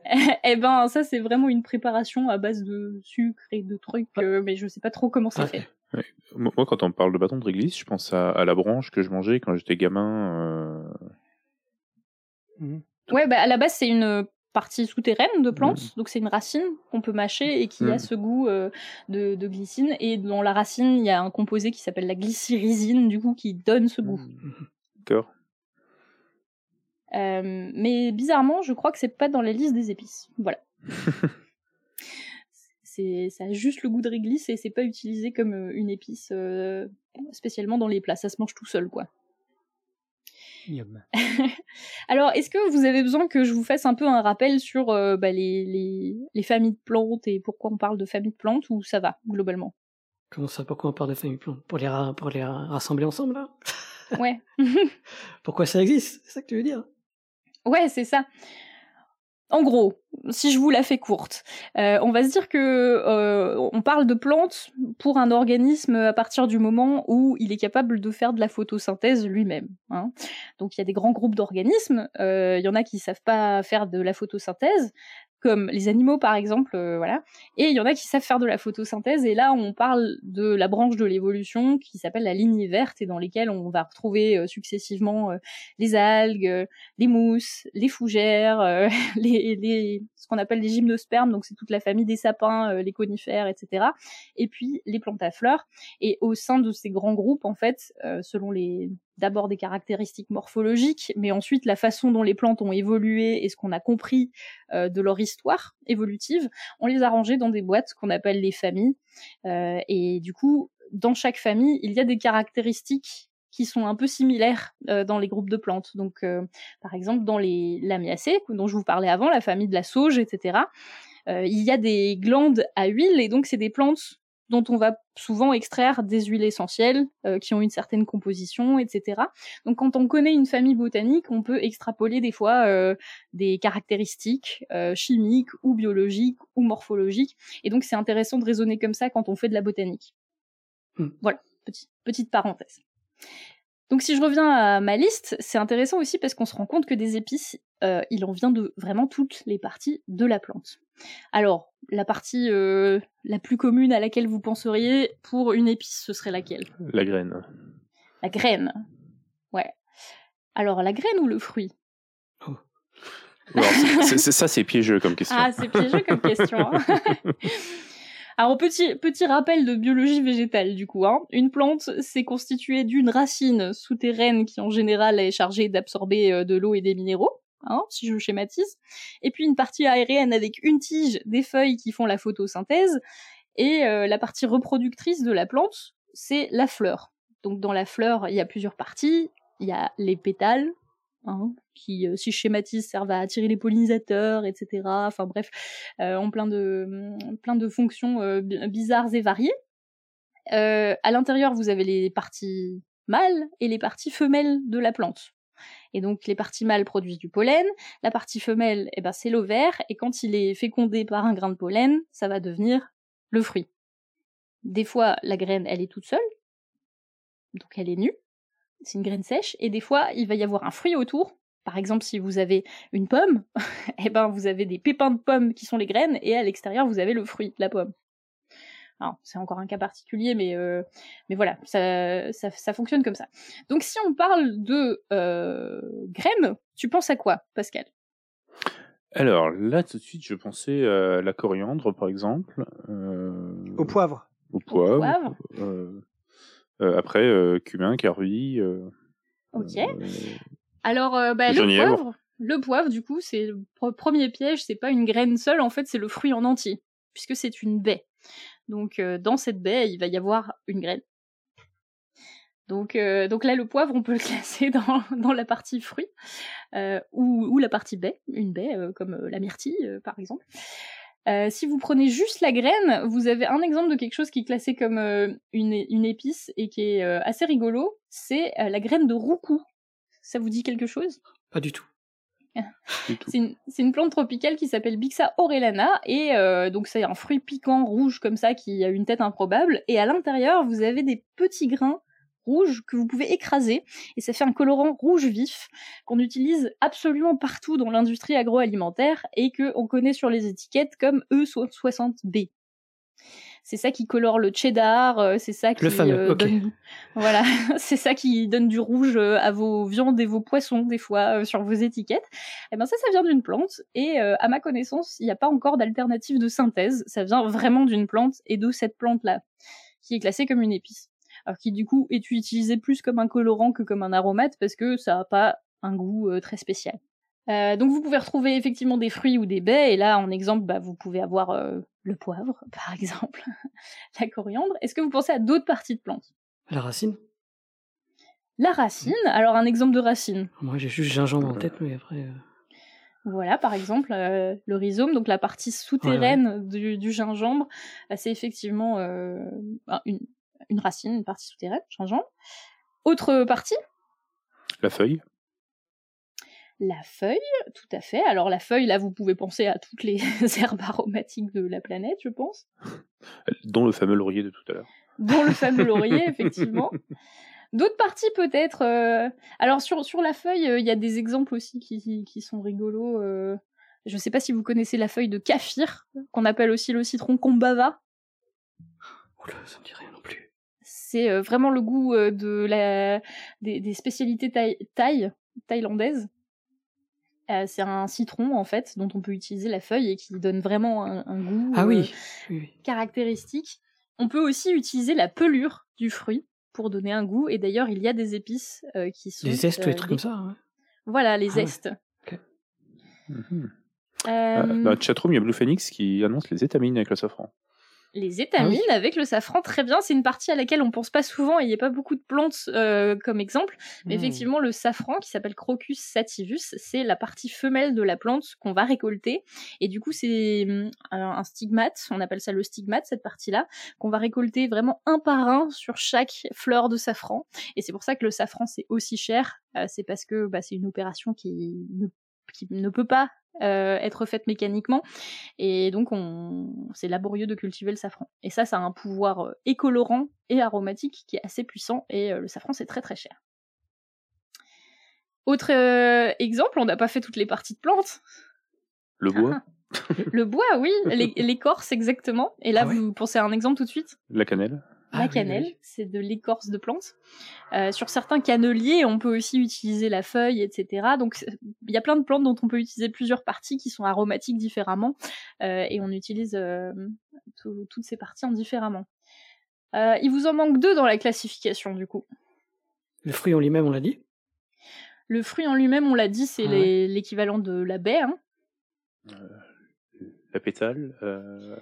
eh ben ça c'est vraiment une préparation à base de sucre et de trucs, euh, mais je sais pas trop comment Ok. fait. Moi, moi, quand on parle de bâton de réglisse, je pense à, à la branche que je mangeais quand j'étais gamin. euh, Mhm. Ouais, bah à la base c'est une partie souterraine de plantes, Mhm. donc c'est une racine qu'on peut mâcher et qui a ce goût euh, de, de glycine. Et dans la racine, il y a un composé qui s'appelle la glycyrrhizine, du coup, qui donne ce goût. D'accord. Euh, mais bizarrement, je crois que c'est pas dans la liste des épices. Voilà. *laughs* c'est ça a juste le goût de réglisse et c'est pas utilisé comme euh, une épice euh, spécialement dans les plats. Ça se mange tout seul, quoi. *laughs* Alors, est-ce que vous avez besoin que je vous fasse un peu un rappel sur euh, bah, les, les, les familles de plantes et pourquoi on parle de familles de plantes ou ça va globalement? Comment ça, pourquoi on parle de famille plantes? Pour les, ra- pour les ra- rassembler ensemble, là? Ouais, *laughs* Pourquoi ça existe? C'est ça que tu veux dire? Ouais, c'est ça. En gros, si je vous la fais courte, euh, on va se dire que euh, on parle de plantes pour un organisme à partir du moment où il est capable de faire de la photosynthèse lui-même. Hein. Donc il y a des grands groupes d'organismes, euh, il y en a qui savent pas faire de la photosynthèse, comme les animaux par exemple, euh, voilà. Et il y en a qui savent faire de la photosynthèse, et là on parle de la branche de l'évolution qui s'appelle la lignée verte, et dans lesquelles on va retrouver euh, successivement euh, les algues, les mousses, les fougères, *laughs* les, les, ce qu'on appelle les gymnospermes, donc c'est toute la famille des sapins, les conifères, etc. Et puis les plantes à fleurs. Et au sein de ces grands groupes, en fait, selon les d'abord des caractéristiques morphologiques, mais ensuite la façon dont les plantes ont évolué et ce qu'on a compris euh, de leur histoire évolutive, on les a rangées dans des boîtes qu'on appelle les familles. Euh, et du coup, dans chaque famille, il y a des caractéristiques qui sont un peu similaires euh, dans les groupes de plantes. Donc, par exemple, dans les lamiacées, dont je vous parlais avant, la famille de la sauge, etc., il y a des glandes à huile, et donc c'est des plantes dont on va souvent extraire des huiles essentielles euh, qui ont une certaine composition, etc. Donc quand on connaît une famille botanique, on peut extrapoler des fois euh, des caractéristiques euh, chimiques ou biologiques ou morphologiques. Et donc c'est intéressant de raisonner comme ça quand on fait de la botanique. Hmm. Voilà, petite parenthèse. Donc si je reviens à ma liste, c'est intéressant aussi parce qu'on se rend compte que des épices, euh, il en vient de vraiment toutes les parties de la plante. Alors, la partie euh, la plus commune à laquelle vous penseriez pour une épice, ce serait laquelle? La graine. La graine. Ouais. Alors, la graine ou le fruit? Oh. ça, c'est piégeux comme question. Ah, c'est piégeux comme question. Hein. *laughs* Alors petit rappel de biologie végétale du coup. Hein. Une plante, c'est constitué d'une racine souterraine qui en général est chargée d'absorber euh, de l'eau et des minéraux. Hein, si je schématise, et puis une partie aérienne avec une tige, des feuilles qui font la photosynthèse, et euh, la partie reproductrice de la plante, c'est la fleur. Donc dans la fleur, il y a plusieurs parties. Il y a les pétales, Hein, qui, euh, si je schématise, servent à attirer les pollinisateurs, etc. Enfin bref, euh, ont plein de, mm, plein de fonctions euh, bizarres et variées. à l'intérieur, vous avez les parties mâles et les parties femelles de la plante. Et donc les parties mâles produisent du pollen, la partie femelle, eh ben, c'est l'ovaire, et quand il est fécondé par un grain de pollen, ça va devenir le fruit. Des fois, la graine, elle est toute seule, donc elle est nue, c'est une graine sèche, et des fois, il va y avoir un fruit autour. Par exemple, si vous avez une pomme, *laughs* eh ben, vous avez des pépins de pomme qui sont les graines, et à l'extérieur, vous avez le fruit, la pomme. Alors, c'est encore un cas particulier, mais, euh, mais voilà, ça, ça, fonctionne comme ça. Donc, si on parle de euh, graines, tu penses à quoi, Pascal? Alors, là, tout de suite, je pensais à la coriandre, par exemple. Euh, au poivre. Au poivre. Au poivre. Euh, après, euh, cumin, carvi. Euh, ok. Alors, bah, le poivre, le poivre, du coup, c'est le premier piège, c'est pas une graine seule, en fait, c'est le fruit en entier, puisque c'est une baie. Donc, dans cette baie, il va y avoir une graine. Donc, donc là, le poivre, on peut le *laughs* classer dans, dans la partie fruit ou, ou, la partie baie, une baie comme la myrtille, par exemple. Euh, si vous prenez juste la graine, vous avez un exemple de quelque chose qui est classé comme euh, une, une, épice et qui est euh, assez rigolo, c'est la graine de roucou. Ça vous dit quelque chose? Pas du tout. c'est une, une, plante tropicale qui s'appelle Bixa orellana et donc c'est un fruit piquant rouge comme ça qui a une tête improbable et à l'intérieur vous avez des petits grains rouge que vous pouvez écraser et ça fait un colorant rouge vif qu'on utilise absolument partout dans l'industrie agroalimentaire et que on connaît sur les étiquettes comme E60B. C'est ça qui colore le cheddar, euh, c'est ça qui euh, donne voilà, *laughs* c'est ça qui donne du rouge euh, à vos viandes et vos poissons des fois sur vos étiquettes. Et eh ben ça ça vient d'une plante et à ma connaissance, il n'y a pas encore d'alternative de synthèse, ça vient vraiment d'une plante et de cette plante là qui est classée comme une épice alors qui du coup est utilisé plus comme un colorant que comme un aromate parce que ça n'a pas un goût euh, très spécial. Euh, donc vous pouvez retrouver effectivement des fruits ou des baies, et là en exemple bah, vous pouvez avoir euh, le poivre *laughs* par exemple, *laughs* la coriandre. Est-ce que vous pensez à d'autres parties de plantes? La racine? La racine? Alors un exemple de racine. Moi j'ai juste gingembre en tête, mais après... Voilà, par exemple, le rhizome, donc la partie souterraine Du, du, gingembre, c'est effectivement une, une racine, une partie souterraine, changeant. Autre partie? La feuille. La feuille, tout à fait. Alors la feuille, là, vous pouvez penser à toutes les *laughs* herbes aromatiques de la planète, je pense. Dont le fameux laurier de tout à l'heure. Dont le fameux laurier, *laughs* effectivement. D'autres parties peut-être. euh, Alors sur, sur la feuille, euh, il y a des exemples aussi qui, qui sont rigolos. euh. Je sais pas si vous connaissez la feuille de kaffir, qu'on appelle aussi le citron kombava. Oula, ça me dit rien. C'est euh, vraiment le goût euh, de la... des, des spécialités thaï, thaï- thaïlandaises. Euh, c'est un citron en fait dont on peut utiliser la feuille et qui donne vraiment un, un goût Ah euh, oui, oui, oui. caractéristique. On peut aussi utiliser la pelure du fruit pour donner un goût et d'ailleurs il y a des épices euh, qui sont Les zestes ou euh, des trucs des- comme ça. Voilà les Ah ouais. zestes. Mhm. Euh, Euh, dans le chatroom, il y a Blue Phoenix qui annonce les étamines avec le safran. Les étamines Ah avec le safran, très bien. C'est une partie à laquelle on pense pas souvent et il n'y a pas beaucoup de plantes euh, comme exemple. Mais Hmm. effectivement, le safran, qui s'appelle Crocus sativus, c'est la partie femelle de la plante qu'on va récolter. Et du coup, c'est hum, un un stigmate, on appelle ça le stigmate, cette partie-là, qu'on va récolter vraiment un par un sur chaque fleur de safran. Et c'est pour ça que le safran, c'est aussi cher. Euh, c'est parce que bah, c'est une opération qui ne, qui ne peut pas euh, être faite mécaniquement. Et donc, on... c'est laborieux de cultiver le safran. Et ça, ça a un pouvoir euh, écolorant et aromatique qui est assez puissant. Et euh, le safran, c'est très très cher. Autre euh, exemple, on n'a pas fait toutes les parties de plantes. Le bois, Le bois, oui, l'é- l'écorce exactement. Et là, Ah ouais vous pensez à un exemple tout de suite? La cannelle. Ah La oui, cannelle, oui. c'est de l'écorce de plante. Euh, sur certains canneliers, on peut aussi utiliser la feuille, etc. Donc, il y a plein de plantes dont on peut utiliser plusieurs parties qui sont aromatiques différemment. euh, et on utilise euh, tout- toutes ces parties en différemment. Euh, il vous en manque deux dans la classification, du coup. Le fruit en lui-même, on l'a dit? Le fruit en lui-même, on l'a dit, c'est Ah l'équivalent de la baie. hein. La pétale. euh,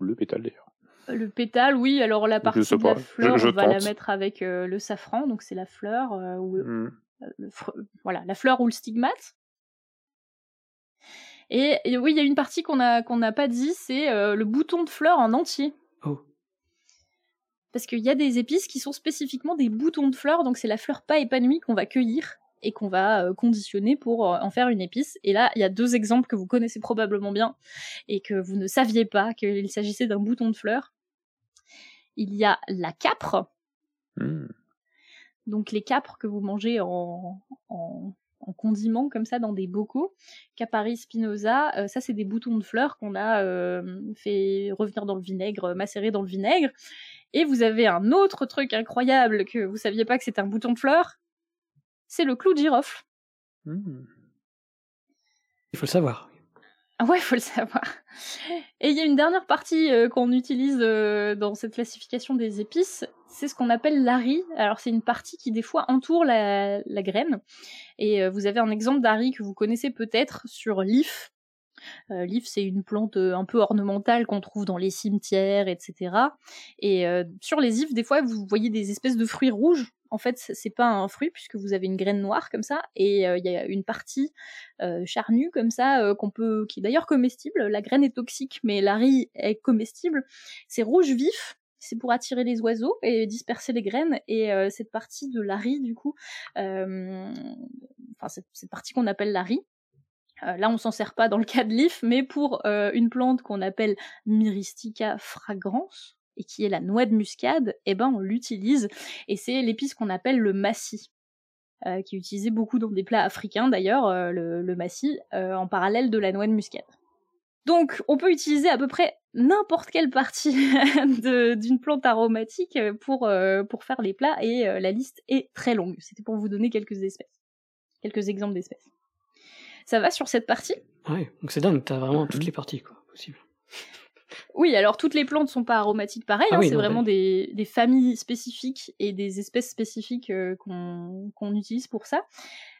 ou le pétale d'ailleurs. Le pétale, oui, alors la partie de la je- fleur, je on va la mettre avec euh, le safran, donc c'est la fleur, euh, ou le- Mhm. le fr- voilà, la fleur ou le stigmate. Et, et oui, il y a une partie qu'on a qu'on n'a pas dit, c'est euh, le bouton de fleur en entier. Oh. Parce qu'il y a des épices qui sont spécifiquement des boutons de fleurs, donc c'est la fleur pas épanouie qu'on va cueillir et qu'on va euh, conditionner pour euh, en faire une épice. Et là, il y a deux exemples que vous connaissez probablement bien et que vous ne saviez pas qu'il s'agissait d'un bouton de fleur. Il y a la capre, Mhm. donc les capres que vous mangez en, en, en condiment comme ça dans des bocaux. Capari spinosa, euh, ça c'est des boutons de fleurs qu'on a euh, fait revenir dans le vinaigre, macérer dans le vinaigre. Et vous avez un autre truc incroyable que vous saviez pas que c'était un bouton de fleurs, c'est le clou de girofle. Mhm. Il faut le savoir. Ah ouais, faut le savoir. Et il y a une dernière partie euh, qu'on utilise euh, dans cette classification des épices, c'est ce qu'on appelle l'ari. Alors c'est une partie qui des fois entoure la, la graine. Et euh, vous avez un exemple d'ari que vous connaissez peut-être sur l'if. L'if, c'est une plante un peu ornementale qu'on trouve dans les cimetières, etc. Et sur les ifs, des fois, vous voyez des espèces de fruits rouges. En fait, c'est pas un fruit puisque vous avez une graine noire comme ça, et euh, il y a une partie euh, charnue comme ça euh, qu'on peut, qui est d'ailleurs comestible. La graine est toxique, mais la riz est comestible. C'est rouge vif. C'est pour attirer les oiseaux et disperser les graines. Et cette partie de la riz, du coup, enfin cette, partie qu'on appelle la riz, là, on s'en sert pas dans le cas de l'if, mais pour une plante qu'on appelle Myristica fragrans et qui est la noix de muscade, eh ben on l'utilise et c'est l'épice qu'on appelle le massi. euh, qui est utilisé beaucoup dans des plats africains d'ailleurs, euh, le, le massi, euh, en parallèle de la noix de muscade. Donc, on peut utiliser à peu près n'importe quelle partie *laughs* d'une plante aromatique pour, euh, pour faire les plats, et euh, la liste est très longue. C'était pour vous donner quelques espèces, quelques exemples d'espèces. Ça va sur cette partie? Ouais, donc c'est dingue, t'as vraiment toutes Mhm. les parties, quoi, possible. Oui, alors toutes les plantes sont pas aromatiques pareil, Ah hein, oui, c'est vraiment des, des familles spécifiques et des espèces spécifiques euh, qu'on utilise pour ça.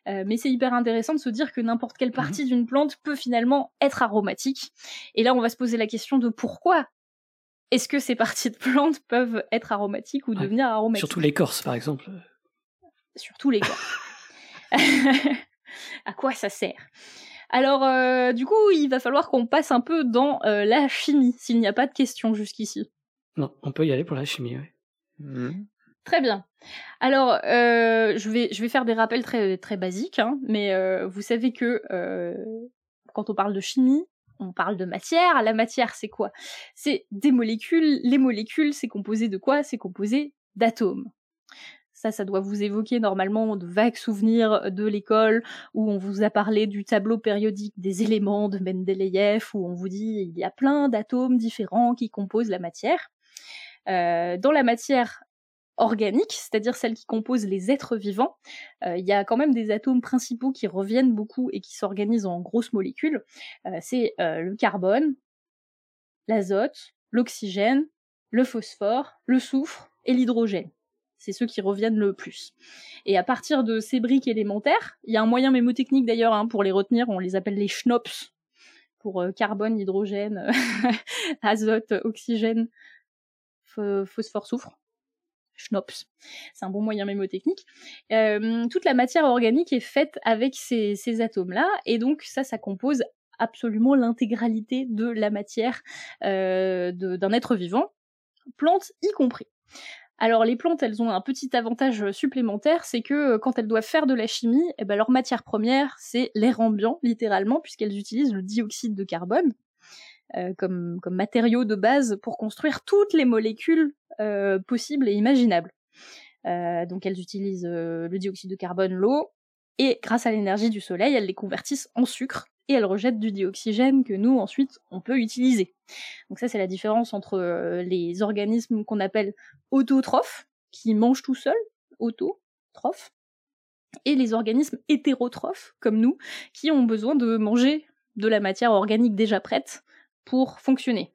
Euh, mais c'est hyper intéressant de se dire que n'importe quelle partie d'une plante peut finalement être aromatique. Et là, on va se poser la question de pourquoi est-ce que ces *laughs* parties de plantes peuvent être aromatiques ou Ouais. devenir aromatiques? Surtout l'écorce, par exemple. surtout les corps. *laughs* *laughs* à quoi ça sert? Alors, euh, du coup, il va falloir qu'on passe un peu dans euh, la chimie, s'il n'y a pas de questions jusqu'ici. Non, on peut y aller pour la chimie, ouais. Mhm. Très bien. Alors, euh, je, vais, je vais faire des rappels très, très basiques, hein, mais euh, vous savez que euh, quand on parle de chimie, on parle de matière. La matière, c'est quoi? C'est des molécules. Les molécules, c'est composé de quoi? C'est composé d'atomes. Ça, ça doit vous évoquer normalement de vagues souvenirs de l'école où on vous a parlé du tableau périodique des éléments de Mendeleïev, où on vous dit il y a plein d'atomes différents qui composent la matière. dans la matière organique, c'est-à-dire celle qui compose les êtres vivants, euh, il y a quand même des atomes principaux qui reviennent beaucoup et qui s'organisent en grosses molécules. Euh, c'est euh, le carbone, l'azote, l'oxygène, le phosphore, le soufre et l'hydrogène. C'est ceux qui reviennent le plus. Et à partir de ces briques élémentaires, il y a un moyen mémotechnique d'ailleurs hein, pour les retenir, on les appelle les schnops, pour carbone, hydrogène, *laughs* azote, oxygène, phosphore, soufre schnops. C'est un bon moyen mémotechnique. Euh, toute la matière organique est faite avec ces, atomes-là, et donc ça, ça compose absolument l'intégralité de la matière euh, d'un être vivant, plantes y compris. Alors les plantes, elles ont un petit avantage supplémentaire, c'est que euh, quand elles doivent faire de la chimie, eh ben, leur matière première, c'est l'air ambiant, littéralement, puisqu'elles utilisent le dioxyde de carbone. comme, comme matériau de base pour construire toutes les molécules euh, possibles et imaginables. Euh, donc elles utilisent euh, le dioxyde de carbone, l'eau, et grâce à l'énergie du soleil, elles les convertissent en sucre et elles rejettent du dioxygène que nous ensuite on peut utiliser. Donc ça c'est la différence entre les organismes qu'on appelle autotrophes, qui mangent tout seuls, autotrophes, et les organismes hétérotrophes comme nous, qui ont besoin de manger de la matière organique déjà prête pour fonctionner.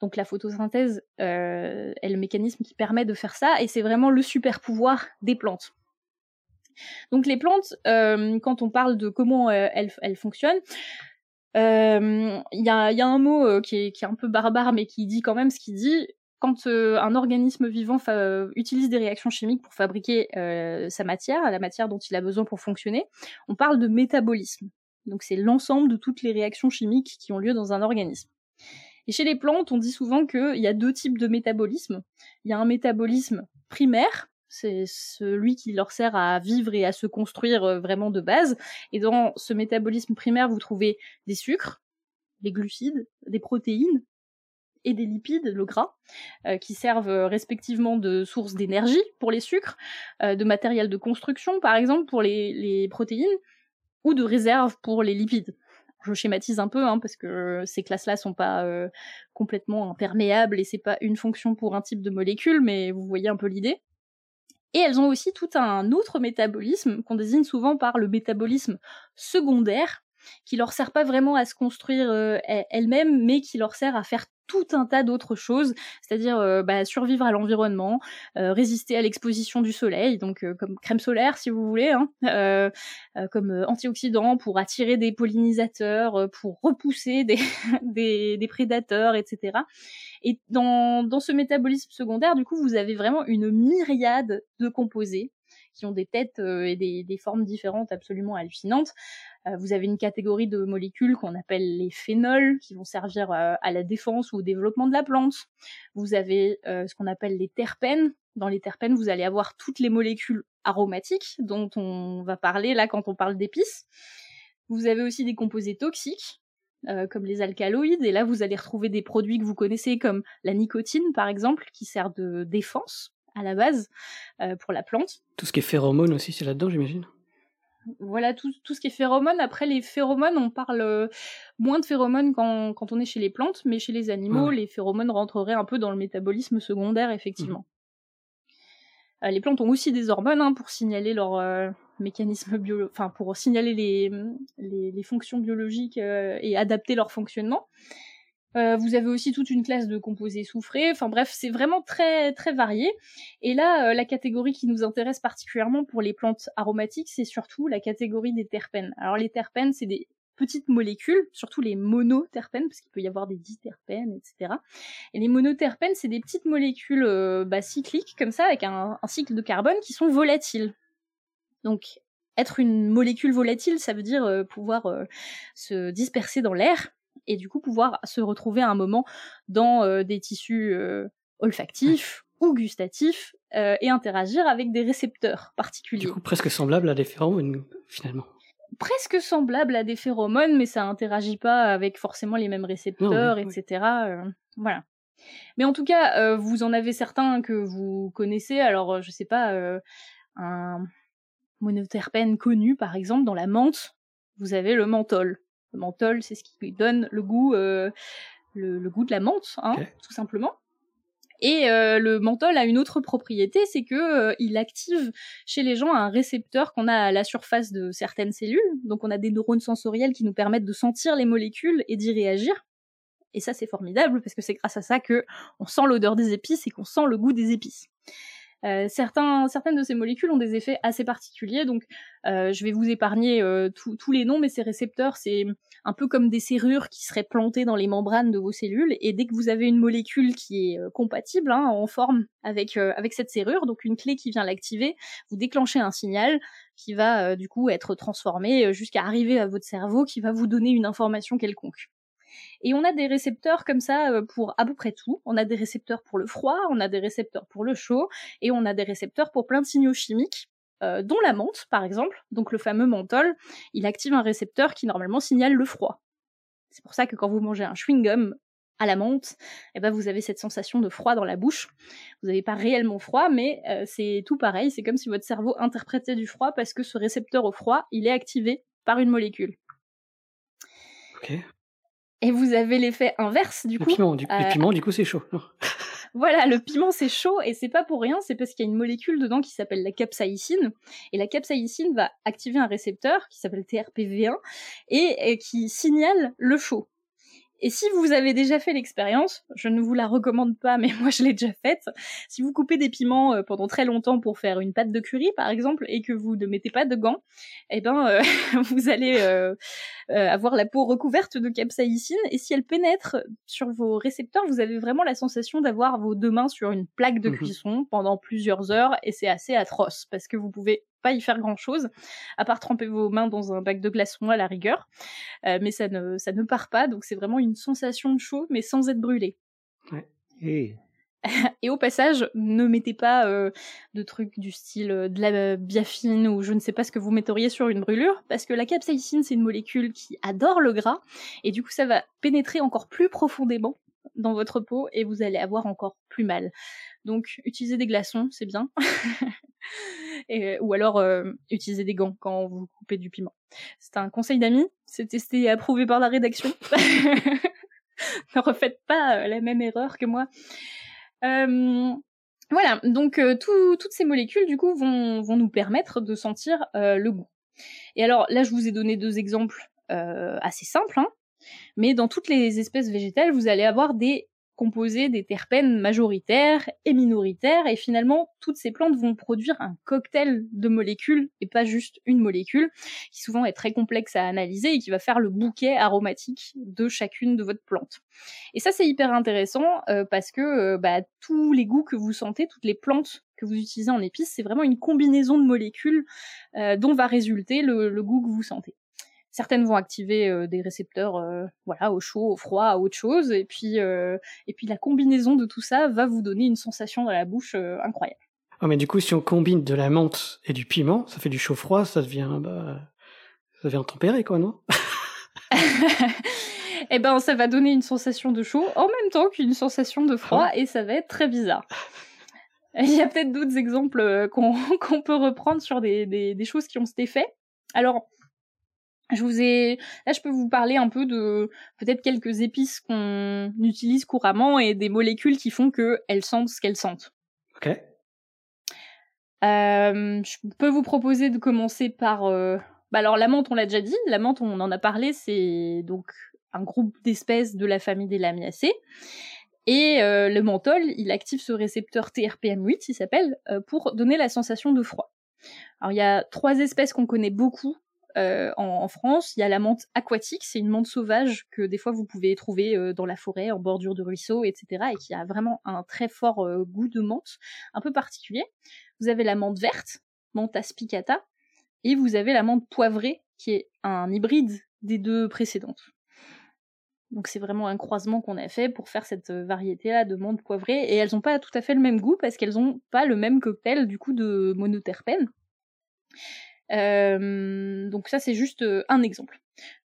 Donc la photosynthèse euh, est le mécanisme qui permet de faire ça, et c'est vraiment le super pouvoir des plantes. Donc les plantes, euh, quand on parle de comment euh, elles, fonctionnent, il y a, un mot qui est, un peu barbare, mais qui dit quand même ce qu'il dit. Quand un organisme vivant utilise des réactions chimiques pour fabriquer sa matière, la matière dont il a besoin pour fonctionner, on parle de métabolisme. Donc c'est l'ensemble de toutes les réactions chimiques qui ont lieu dans un organisme. Et chez les plantes, on dit souvent qu'il y a deux types de métabolisme. Il y a un métabolisme primaire, c'est celui qui leur sert à vivre et à se construire euh, vraiment de base. Et dans ce métabolisme primaire, vous trouvez des sucres, des glucides, des protéines et des lipides, le gras, euh, qui servent euh, respectivement de source d'énergie pour les sucres, de matériel de construction par exemple pour les protéines, ou de réserve pour les lipides je schématise un peu, hein, parce que ces classes-là sont pas complètement imperméables et c'est pas une fonction pour un type de molécule, mais vous voyez un peu l'idée. Et elles ont aussi tout un autre métabolisme qu'on désigne souvent par le métabolisme secondaire, qui leur sert pas vraiment à se construire euh, elles-mêmes, mais qui leur sert à faire tout un tas d'autres choses, c'est-à-dire euh, bah, survivre à l'environnement, euh, résister à l'exposition du soleil, donc euh, comme crème solaire si vous voulez, hein, *laughs* comme antioxydant pour attirer des pollinisateurs, pour repousser des, *laughs* des, prédateurs, etc. Et dans, dans ce métabolisme secondaire, du coup, vous avez vraiment une myriade de composés qui ont des têtes et des, formes différentes absolument hallucinantes. Euh, vous avez une catégorie de molécules qu'on appelle les phénols, qui vont servir euh, à la défense ou au développement de la plante. Vous avez euh, ce qu'on appelle les terpènes. Dans les terpènes, vous allez avoir toutes les molécules aromatiques dont on va parler là quand on parle d'épices. Vous avez aussi des composés toxiques, comme les alcaloïdes, et là vous allez retrouver des produits que vous connaissez comme la nicotine par exemple, qui sert de défense à la base pour la plante. Tout ce qui est phéromone aussi, c'est là-dedans j'imagine voilà tout, tout, ce qui est phéromones. Après, les phéromones, on parle euh, moins de phéromones quand, quand, on est chez les plantes, mais chez les animaux, les phéromones rentreraient un peu dans le métabolisme secondaire, effectivement. Mmh. Euh, les plantes ont aussi des hormones hein, pour signaler leur euh, mécanisme bio, enfin pour signaler les, les, les fonctions biologiques et adapter leur fonctionnement. Euh, vous avez aussi toute une classe de composés soufrés. Enfin bref, c'est vraiment très très varié. Et là, euh, la catégorie qui nous intéresse particulièrement pour les plantes aromatiques, c'est surtout la catégorie des terpènes. Alors les terpènes, c'est des petites molécules, surtout les monoterpènes, parce qu'il peut y avoir des diterpènes, etc. Et les monoterpènes, c'est des petites molécules euh, bah, cycliques comme ça, avec un, un cycle de carbone qui sont volatiles. Donc être une molécule volatile, ça veut dire pouvoir se disperser dans l'air et du coup pouvoir se retrouver à un moment dans euh, des tissus euh, olfactifs ou gustatif euh, et interagir avec des récepteurs particuliers. Du coup, presque semblable à des phéromones, finalement. Presque semblable à des phéromones, mais ça interagit pas avec forcément les mêmes récepteurs, Non, oui, etc. voilà. Mais en tout cas, vous en avez certains que vous connaissez. Alors, je sais pas, un monoterpène connu, par exemple, dans la menthe, vous avez le menthol. Le menthol, c'est ce qui lui donne le goût, euh, le, le goût de la menthe, hein, tout simplement. Et euh, le menthol a une autre propriété, c'est que euh, il active chez les gens un récepteur qu'on a à la surface de certaines cellules. Donc on a des neurones sensoriels qui nous permettent de sentir les molécules et d'y réagir. Et ça c'est formidable parce que c'est grâce à ça que on sent l'odeur des épices et qu'on sent le goût des épices. Euh, certaines de ces molécules ont des effets assez particuliers, donc euh, je vais vous épargner euh, tous les noms, mais ces récepteurs, c'est un peu comme des serrures qui seraient plantées dans les membranes de vos cellules, et dès que vous avez une molécule qui est compatible, hein, en forme avec, avec cette serrure, donc une clé qui vient l'activer, vous déclenchez un signal qui va du coup être transformé jusqu'à arriver à votre cerveau, qui va vous donner une information quelconque. Et on a des récepteurs comme ça euh, pour à peu près tout. On a des récepteurs pour le froid, on a des récepteurs pour le chaud, et on a des récepteurs pour plein de signaux chimiques, euh, dont la menthe, par exemple. Donc le fameux menthol, il active un récepteur qui normalement signale le froid. C'est pour ça que quand vous mangez un chewing-gum à la menthe, eh ben vous avez cette sensation de froid dans la bouche. Vous n'avez pas réellement froid, mais euh, c'est tout pareil. C'est comme si votre cerveau interprétait du froid parce que ce récepteur au froid, il est activé par une molécule. Ok. Et vous avez l'effet inverse du Le coup. piment, du, euh, le piment, du coup, c'est chaud. *laughs* Voilà, le piment c'est chaud et c'est pas pour rien, c'est parce qu'il y a une molécule dedans qui s'appelle la capsaïcine et la capsaïcine va activer un récepteur qui s'appelle TRPV1 et, et qui signale le chaud. Et si vous avez déjà fait l'expérience, je ne vous la recommande pas, mais *laughs* moi je l'ai déjà faite. Si vous coupez des piments euh, pendant très longtemps pour faire une pâte de curry, par exemple, et que vous ne mettez pas de gants, eh ben euh, *laughs* vous allez euh, euh, avoir la peau recouverte de capsaïcine. Et si elle pénètre sur vos récepteurs, vous avez vraiment la sensation d'avoir vos deux mains sur une plaque de Mhm. cuisson pendant plusieurs heures, et c'est assez atroce parce que vous pouvez pas y faire grand chose, à part tremper vos mains dans un bac de glaçons à la rigueur. Euh, mais ça ne, ça ne part pas, donc c'est vraiment une sensation de chaud, mais sans être brûlé. Et? *laughs* Et au passage, ne mettez pas euh, de trucs du style euh, de la biafine ou je ne sais pas ce que vous metteriez sur une brûlure, parce que la capsaïcine, c'est une molécule qui adore le gras, et du coup, ça va pénétrer encore plus profondément dans votre peau, et vous allez avoir encore plus mal. Donc, utilisez des glaçons, c'est bien. *laughs* ou alors, euh, utilisez des gants quand vous coupez du piment. C'est un conseil d'amis, c'est testé et approuvé par la rédaction. *laughs* ne refaites pas euh, la même erreur que moi. Voilà, donc euh, tout- toutes ces molécules du coup vont, nous permettre de sentir euh, le goût. Et alors là, je vous ai donné deux exemples assez simples, hein, mais dans toutes les espèces végétales, vous allez avoir des composés, des terpènes majoritaires et minoritaires, et finalement, toutes ces plantes vont produire un cocktail de molécules, et pas juste une molécule, qui souvent est très complexe à analyser et qui va faire le bouquet aromatique de chacune de votre plante. Et ça, c'est hyper intéressant euh, parce que euh, bah, tous les goûts que vous sentez, toutes les plantes que vous utilisez en épices, c'est vraiment une combinaison de molécules euh, dont va résulter le goût que vous sentez. Certaines vont activer euh, des récepteurs, euh, voilà, au chaud, au froid, à autre chose, et puis euh, et puis la combinaison de tout ça va vous donner une sensation dans la bouche incroyable. Ah, mais du coup, si on combine de la menthe et du piment, ça fait du chaud-froid, ça devient, bah, ça devient tempéré, quoi, non? *laughs* Eh ben, ça va donner une sensation de chaud en même temps qu'une sensation de froid, et ça va être très bizarre. *laughs* Il y a peut-être d'autres exemples *laughs* qu'on peut reprendre sur des, des, des choses qui ont cet effet. Alors, je vous ai, là, je peux vous parler un peu de peut-être quelques épices qu'on utilise couramment et des molécules qui font qu'elles sentent ce qu'elles sentent. Ok. Euh, je peux vous proposer de commencer par. euh, Bah alors la menthe, on l'a déjà dit. La menthe, on en a parlé. C'est donc un groupe d'espèces de la famille des Lamiacées. Et euh, le menthol, il active ce récepteur TRPM8, il s'appelle, euh, pour donner la sensation de froid. Alors il y a trois espèces qu'on connaît beaucoup euh, en, France. Il y a la menthe aquatique, c'est une menthe sauvage que des fois vous pouvez trouver euh, dans la forêt, en bordure de ruisseaux, etc. et qui a vraiment un très fort euh, goût de menthe, un peu particulier. Vous avez la menthe verte, menthe aspicata, et vous avez la menthe poivrée, qui est un hybride des deux précédentes. Donc c'est vraiment un croisement qu'on a fait pour faire cette variété-là de menthe poivrée. Et elles n'ont pas tout à fait le même goût parce qu'elles n'ont pas le même cocktail du coup de monoterpène. Donc ça c'est juste un exemple.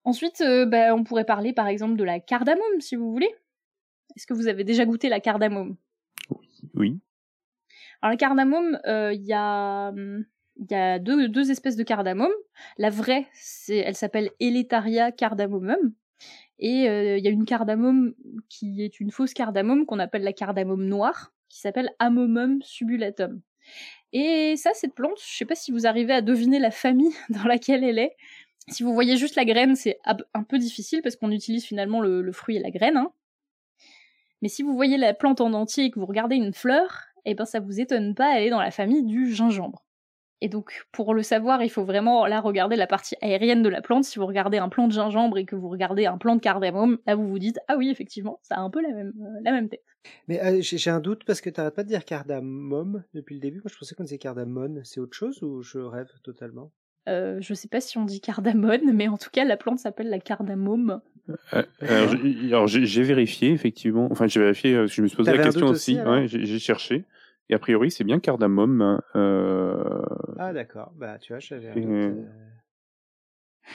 Ensuite, bah, on pourrait parler par exemple de la cardamome si vous voulez. Est-ce que vous avez déjà goûté la cardamome? Oui. Alors la cardamome, il y a il y a deux, deux, espèces de cardamome. La vraie, c'est, elle s'appelle Eletaria cardamomum. Et euh, il y a une cardamome qui est une fausse cardamome qu'on appelle la cardamome noire, qui s'appelle Amomum subulatum. Et ça, cette plante, je sais pas si vous arrivez à deviner la famille *laughs* dans laquelle elle est. Si vous voyez juste la graine, c'est un peu difficile parce qu'on utilise finalement le, fruit et la graine. Hein. Mais si vous voyez la plante en entier et que vous regardez une fleur, eh ben ça vous étonne pas, elle est dans la famille du gingembre. Et donc, pour le savoir, il faut vraiment là regarder la partie aérienne de la plante. Si vous regardez un plant de gingembre et que vous regardez un plant de cardamome, là vous vous dites ah oui effectivement, ça a un peu la même euh, la même tête. Mais euh, j'ai un doute parce que tu n'arrêtes pas de dire cardamome depuis le début. Moi je pensais qu'on disait cardamone. C'est autre chose ou je rêve totalement? Euh, Je sais pas si on dit cardamone, mais en tout cas la plante s'appelle la cardamome. Euh, alors j'ai vérifié effectivement. Enfin j'ai vérifié. Je me suis posé la question aussi. ouais, j'ai cherché. Et a priori, c'est bien cardamome. Euh... Ah d'accord, bah tu vois, j'avais. Euh,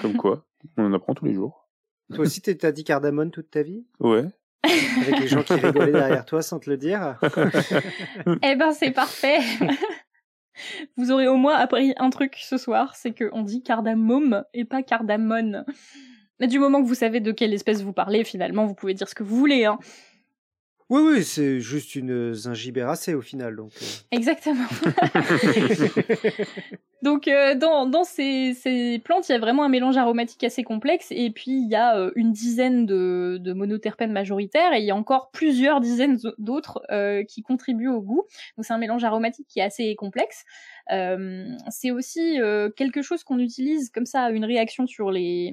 comme quoi, on en apprend tous les jours. Toi aussi, t'as dit cardamone toute ta vie? Ouais. Avec les gens qui *laughs* rigolaient derrière toi sans te le dire. *laughs* eh ben, c'est parfait. *laughs* Vous aurez au moins appris un truc ce soir, c'est qu'on dit cardamome et pas cardamone. Mais du moment que vous savez de quelle espèce vous parlez, finalement, vous pouvez dire ce que vous voulez. Hein. Oui, oui, c'est juste une zingibéracée au final. Donc, euh. Exactement. *laughs* *laughs* donc, euh, dans, dans ces, ces, plantes, il y a vraiment un mélange aromatique assez complexe. Et puis, il y a euh, une dizaine de, de, monoterpènes majoritaires. Et il y a encore plusieurs dizaines d'autres qui contribuent au goût. Donc, c'est un mélange aromatique qui est assez complexe. c'est aussi quelque chose qu'on utilise comme ça, une réaction sur les,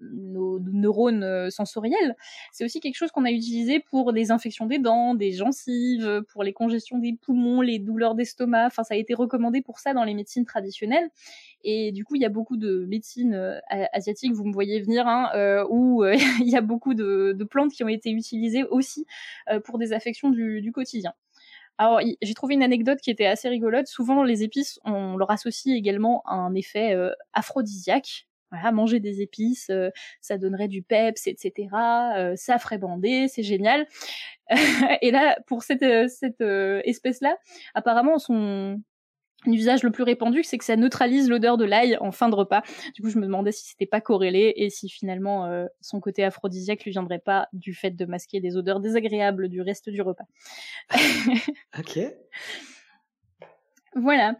nos neurones euh, sensoriels, c'est aussi quelque chose qu'on a utilisé pour des infections des dents, des gencives, pour les congestions des poumons, les douleurs d'estomac. Enfin, ça a été recommandé pour ça dans les médecines traditionnelles. Et du coup, il y a beaucoup de médecines euh, asiatiques, vous me voyez venir, hein, euh, où *laughs* il y a beaucoup de, plantes qui ont été utilisées aussi pour des affections du, quotidien. Alors, j'ai trouvé une anecdote qui était assez rigolote. Souvent, les épices, on leur associe également un effet aphrodisiaque voilà, manger des épices, euh, ça donnerait du peps, etc. Euh, ça ferait bander, c'est génial. *laughs* et là, pour cette, euh, cette espèce-là, apparemment, son usage le plus répandu, c'est que ça neutralise l'odeur de l'ail en fin de repas. Du coup, je me demandais si c'était pas corrélé et si finalement son côté aphrodisiaque lui viendrait pas du fait de masquer des odeurs désagréables du reste du repas. *laughs* ok. *laughs* Voilà.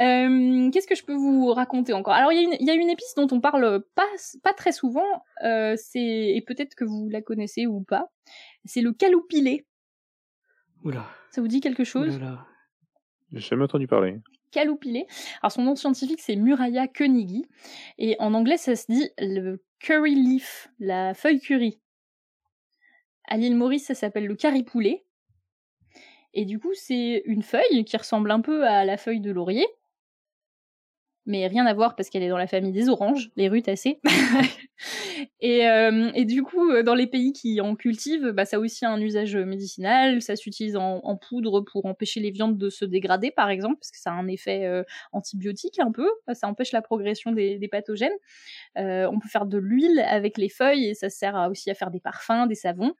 Euh, qu'est-ce que je peux vous raconter encore? Alors, il y, a une épice dont on parle pas, pas très souvent, euh, et peut-être que vous la connaissez ou pas. C'est le caloupilé. Oula. Ça vous dit quelque chose? J'ai jamais entendu parler. Caloupilé. Alors, son nom scientifique, c'est Muraya Koenigi. Et en anglais, ça se dit le curry leaf, la feuille curry. À l'île Maurice, ça s'appelle le caripoulet. Et du coup, c'est une feuille qui ressemble un peu à la feuille de laurier, mais rien à voir parce qu'elle est dans la famille des oranges, les rutacées. *laughs* et, euh, et du coup, euh, dans les pays qui en cultivent, bah, ça a aussi un usage médicinal. Ça s'utilise en, poudre pour empêcher les viandes de se dégrader, par exemple, parce que ça a un effet euh, antibiotique un peu. Ça empêche la progression des, pathogènes. on peut faire de l'huile avec les feuilles et ça sert aussi à faire des parfums, des savons.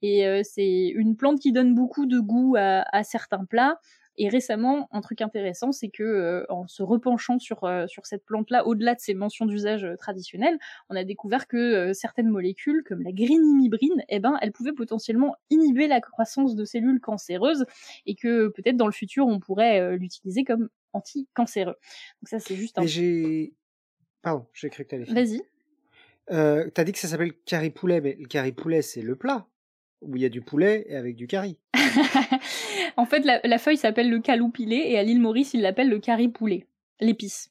Et c'est une plante qui donne beaucoup de goût à certains plats. Et récemment, un truc intéressant, c'est que euh, en se repenchant sur, euh, sur cette plante-là, au-delà de ses mentions d'usage euh, traditionnelles, on a découvert que certaines molécules, comme la grinimibrine, eh ben, elles pouvaient potentiellement inhiber la croissance de cellules cancéreuses et que peut-être dans le futur, on pourrait l'utiliser comme anti-cancéreux. Donc ça, c'est juste un... J'ai... Pardon, j'ai cru que t'allais... Vas-y. Euh, T'as dit que ça s'appelle curry poulet, mais le curry poulet, c'est le plat où il y a du poulet et avec du curry. *laughs* en fait, la, feuille s'appelle le caloupilé et à l'île Maurice, ils l'appellent le curry poulet, l'épice.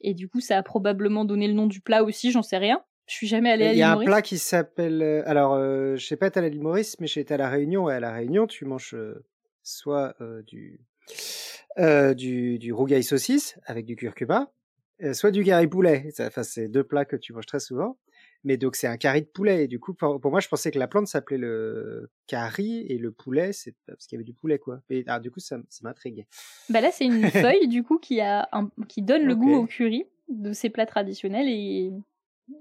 Et du coup, ça a probablement donné le nom du plat aussi, j'en sais rien. Je suis jamais allée à l'île Maurice. Il y a un plat qui s'appelle. Euh, alors, euh, je sais pas être à l'île Maurice, mais été à la Réunion et à la Réunion, tu manges euh, soit du du du rougail saucisse avec du curcuma, soit du curry poulet. Enfin, c'est deux plats que tu manges très souvent. Mais donc c'est un curry de poulet. Et du coup, pour, moi, je pensais que la plante s'appelait le curry et le poulet, c'est parce qu'il y avait du poulet, quoi. Et ah, du coup, ça, ça m'intrigue. Bah là, c'est une *laughs* feuille du coup qui a qui donne le goût au curry de ces plats traditionnels et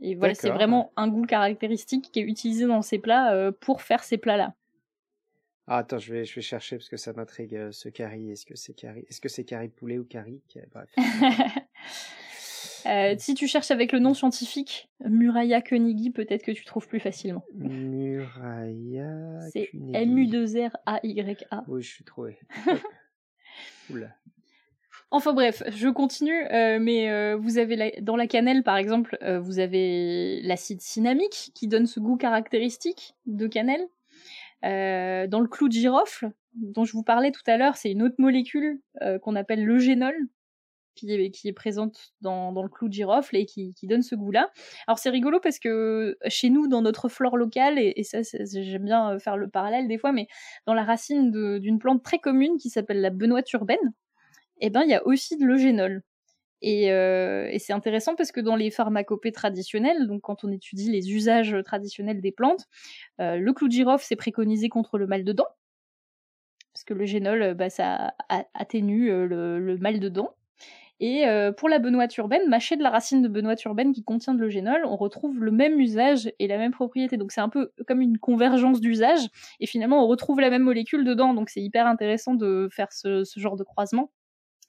et voilà, c'est vraiment un goût caractéristique qui est utilisé dans ces plats euh, pour faire ces plats-là. Ah, attends, je vais, je vais chercher parce que ça m'intrigue euh, ce curry. Est-ce que c'est curry Est-ce que c'est curry poulet ou curry Bref. *laughs* Euh, si tu cherches avec le nom scientifique Muraya Koenigi, peut-être que tu trouves plus facilement. Muraya. C'est M-U-2-R-A-Y-A. Oui, je suis trouvé. *laughs* Oula. Enfin bref, je continue, euh, mais euh, vous avez dans la cannelle par exemple, vous avez l'acide cinnamique qui donne ce goût caractéristique de cannelle. dans le clou de girofle, dont je vous parlais tout à l'heure, c'est une autre molécule qu'on appelle le génol, qui est, présente dans, le clou de girofle et qui, donne ce goût-là. Alors c'est rigolo parce que chez nous, dans notre flore locale, et, ça j'aime bien euh, faire le parallèle des fois, mais dans la racine d'une plante très commune qui s'appelle la benoîte urbaine, eh ben il y a aussi de l'eugénol. Et, euh, et c'est intéressant parce que dans les pharmacopées traditionnelles, donc quand on étudie les usages traditionnels des plantes, euh, le clou de girofle c'est préconisé contre le mal de dents, parce que le génol, bah, ça atténue le mal de dents. Et euh, pour la benoîte urbaine, mâcher de la racine de benoîte urbaine qui contient de l'eugénol, on retrouve le même usage et la même propriété. Donc c'est un peu comme une convergence d'usage. Et finalement, on retrouve la même molécule dedans. Donc c'est hyper intéressant de faire ce, genre de croisement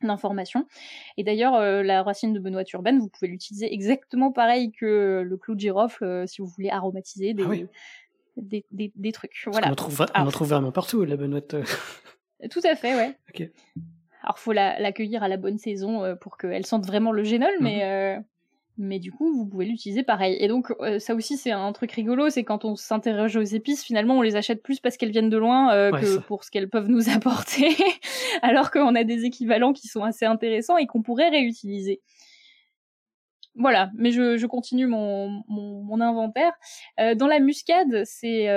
d'informations. Et d'ailleurs, euh, la racine de benoîte urbaine, vous pouvez l'utiliser exactement pareil que le clou de girofle euh, si vous voulez aromatiser des, ah des, trucs. Voilà. On en trouve, on en trouve vraiment partout, la benoîte. Tout à fait, ouais. Ok. Alors faut l'accueillir à la bonne saison euh, pour qu'elle sente vraiment le génol, mais mhm. euh, mais du coup vous pouvez l'utiliser pareil. Et donc euh, ça aussi c'est un truc rigolo, c'est quand on s'interroge aux épices, finalement on les achète plus parce qu'elles viennent de loin que pour ce qu'elles peuvent nous *laughs* apporter, alors qu'on a des équivalents qui sont assez intéressants et qu'on pourrait réutiliser. Voilà, mais je, continue mon, mon, inventaire. dans la muscade, c'est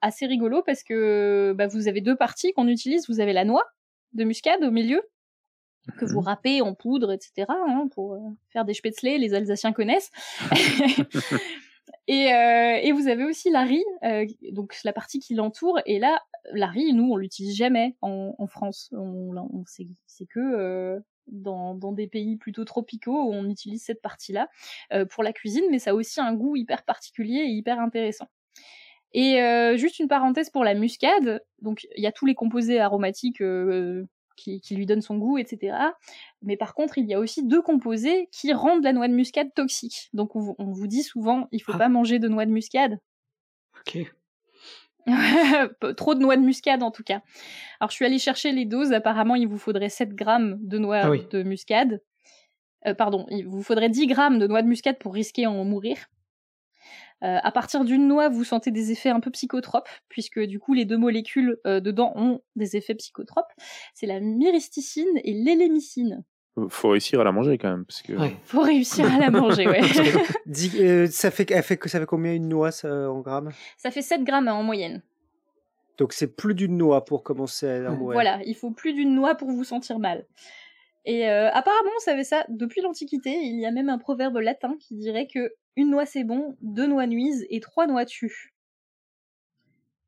assez rigolo parce que bah, vous avez deux parties qu'on utilise. Vous avez la noix, de muscade au milieu que vous mhm. râpez en poudre, etc. Hein, pour euh, faire des spätzle, les Alsaciens connaissent. *laughs* et, euh, et, vous avez aussi la riz, euh, donc la partie qui l'entoure. Et là, la riz, nous, on l'utilise jamais en, en, France. On, on c'est que dans, dans, des pays plutôt tropicaux où on utilise cette partie-là pour la cuisine, mais ça a aussi un goût hyper particulier et hyper intéressant. Et euh, juste une parenthèse pour la muscade, donc il y a tous les composés aromatiques euh, qui, qui, lui donnent son goût, etc. Mais par contre, il y a aussi deux composés qui rendent la noix de muscade toxique. Donc on, vous dit souvent, il faut ah. pas manger de noix de muscade. Ok. *laughs* Trop de noix de muscade en tout cas. Alors je suis allée chercher les doses, apparemment il vous faudrait 7 grammes de noix ah de muscade. Euh, pardon, il vous faudrait 10 grammes de noix de muscade pour risquer en mourir. Euh, à partir d'une noix, vous sentez des effets un peu psychotropes, puisque du coup les deux molécules euh, dedans ont des effets psychotropes. C'est la myristicine et l'élémicine. Faut réussir à la manger quand même, parce que. Faut réussir à la *laughs* manger, ouais. *laughs* Euh, ça fait, fait, ça fait combien une noix en grammes Ça fait 7 grammes en moyenne. Donc c'est plus d'une noix pour commencer à mourir. Voilà, il faut plus d'une noix pour vous sentir mal. Et apparemment, on savait ça depuis l'Antiquité. Il y a même un proverbe latin qui dirait que une noix c'est bon, deux noix nuisent et trois noix tuent.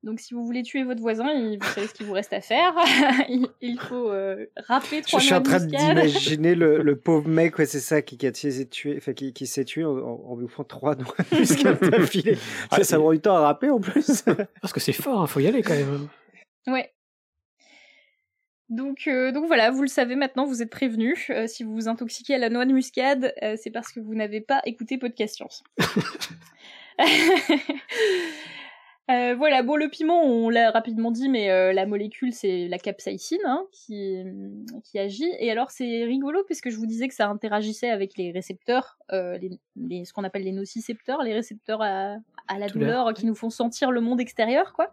Donc si vous voulez tuer votre voisin, vous savez ce qu'il vous reste à faire. *laughs* il faut euh, râper trois Je suis en train d'imaginer le, le, *laughs* pauvre mec, ouais, c'est ça, qui, qui, tué, enfin, qui, qui s'est tué en, en, lui font trois noix *laughs* d'affilée. ça, ça prend du temps à râper en plus. Parce que c'est fort, il hein, faut y aller quand même. Ouais. Donc, euh, donc voilà, vous le savez maintenant, vous êtes prévenus. Euh, si vous vous intoxiquez à la noix de muscade, euh, c'est parce que vous n'avez pas écouté Podcast Science. *laughs* *laughs* Euh, voilà, bon, le piment, on l'a rapidement dit, mais euh, la molécule, c'est la capsaïcine hein, qui, qui agit. Et alors, c'est rigolo, puisque je vous disais que ça interagissait avec les récepteurs, euh, les, ce qu'on appelle les nocicepteurs, les récepteurs à, à la douleur, qui nous font sentir le monde extérieur, quoi.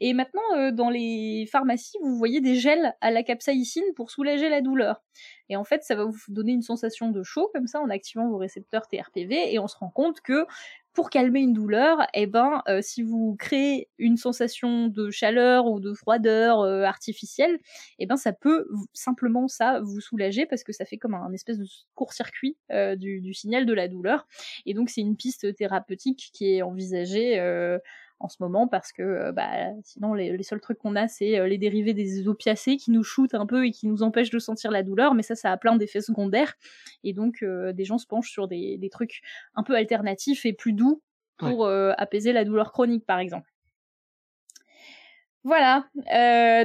Et maintenant, dans les pharmacies, vous voyez des gels à la capsaïcine pour soulager la douleur. Et en fait, ça va vous donner une sensation de chaud, comme ça, en activant vos récepteurs TRPV, et on se rend compte que pour calmer une douleur, eh ben, euh, si vous créez une sensation de chaleur ou de froideur euh, artificielle, eh ben, ça peut simplement ça vous soulager parce que ça fait comme un, espèce de court-circuit euh, du, du, signal de la douleur. Et donc, c'est une piste thérapeutique qui est envisagée en ce moment parce que euh, bah, sinon les, seuls trucs qu'on a c'est euh, les dérivés des opiacés qui nous shootent un peu et qui nous empêchent de sentir la douleur mais ça ça a plein d'effets secondaires. Et donc euh, des gens se penchent sur des, trucs un peu alternatifs et plus doux pour apaiser la douleur chronique par exemple. Voilà,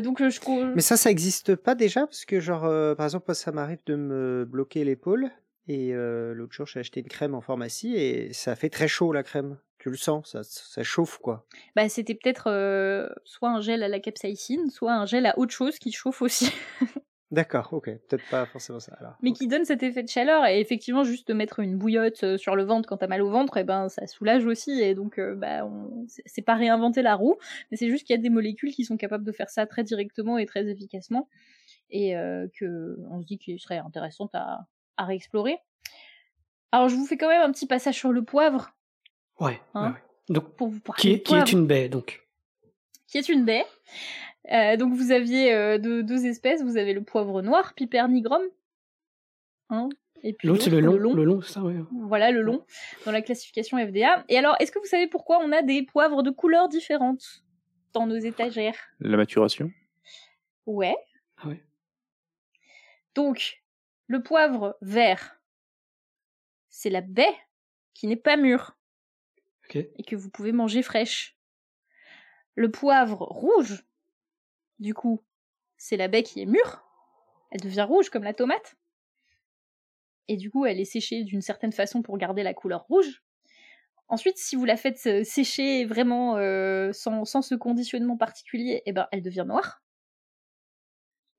donc je... Mais ça, ça existe pas déjà? Parce que genre, par exemple, ça m'arrive de me bloquer l'épaule et l'autre jour, j'ai acheté une crème en pharmacie et ça fait très chaud la crème tu le sens, ça, ça chauffe quoi. Bah, c'était peut-être euh, soit un gel à la capsaïcine, soit un gel à autre chose qui chauffe aussi. *laughs* D'accord, ok, peut-être pas forcément ça alors. Mais qui donne cet effet de chaleur et effectivement juste de mettre une bouillotte euh, sur le ventre quand t'as mal au ventre, et eh ben ça soulage aussi et donc euh, bah c'est pas réinventer la roue, mais c'est juste qu'il y a des molécules qui sont capables de faire ça très directement et très efficacement et que on se dit qu'il serait intéressant à, à réexplorer. Alors je vous fais quand même un petit passage sur le poivre Ouais. Hein donc, pour vous qui, est, qui est une baie, donc. Qui est une baie. Euh, donc vous aviez euh, deux, espèces, vous avez le poivre noir, Piper nigrum. Hein et puis l'autre c'est le long, le long, ça, ouais. Voilà le long dans la classification FDA. Et alors, est-ce que vous savez pourquoi on a des poivres de couleurs différentes dans nos étagères? La maturation? Ouais. Ah ouais. Donc, le poivre vert, c'est la baie qui n'est pas mûre et que vous pouvez manger fraîche. Le poivre rouge, du coup, c'est la baie qui est mûre. Elle devient rouge comme la tomate. Et du coup, elle est séchée d'une certaine façon pour garder la couleur rouge. Ensuite, si vous la faites euh, sécher vraiment euh, sans, ce conditionnement particulier, eh ben, elle devient noire.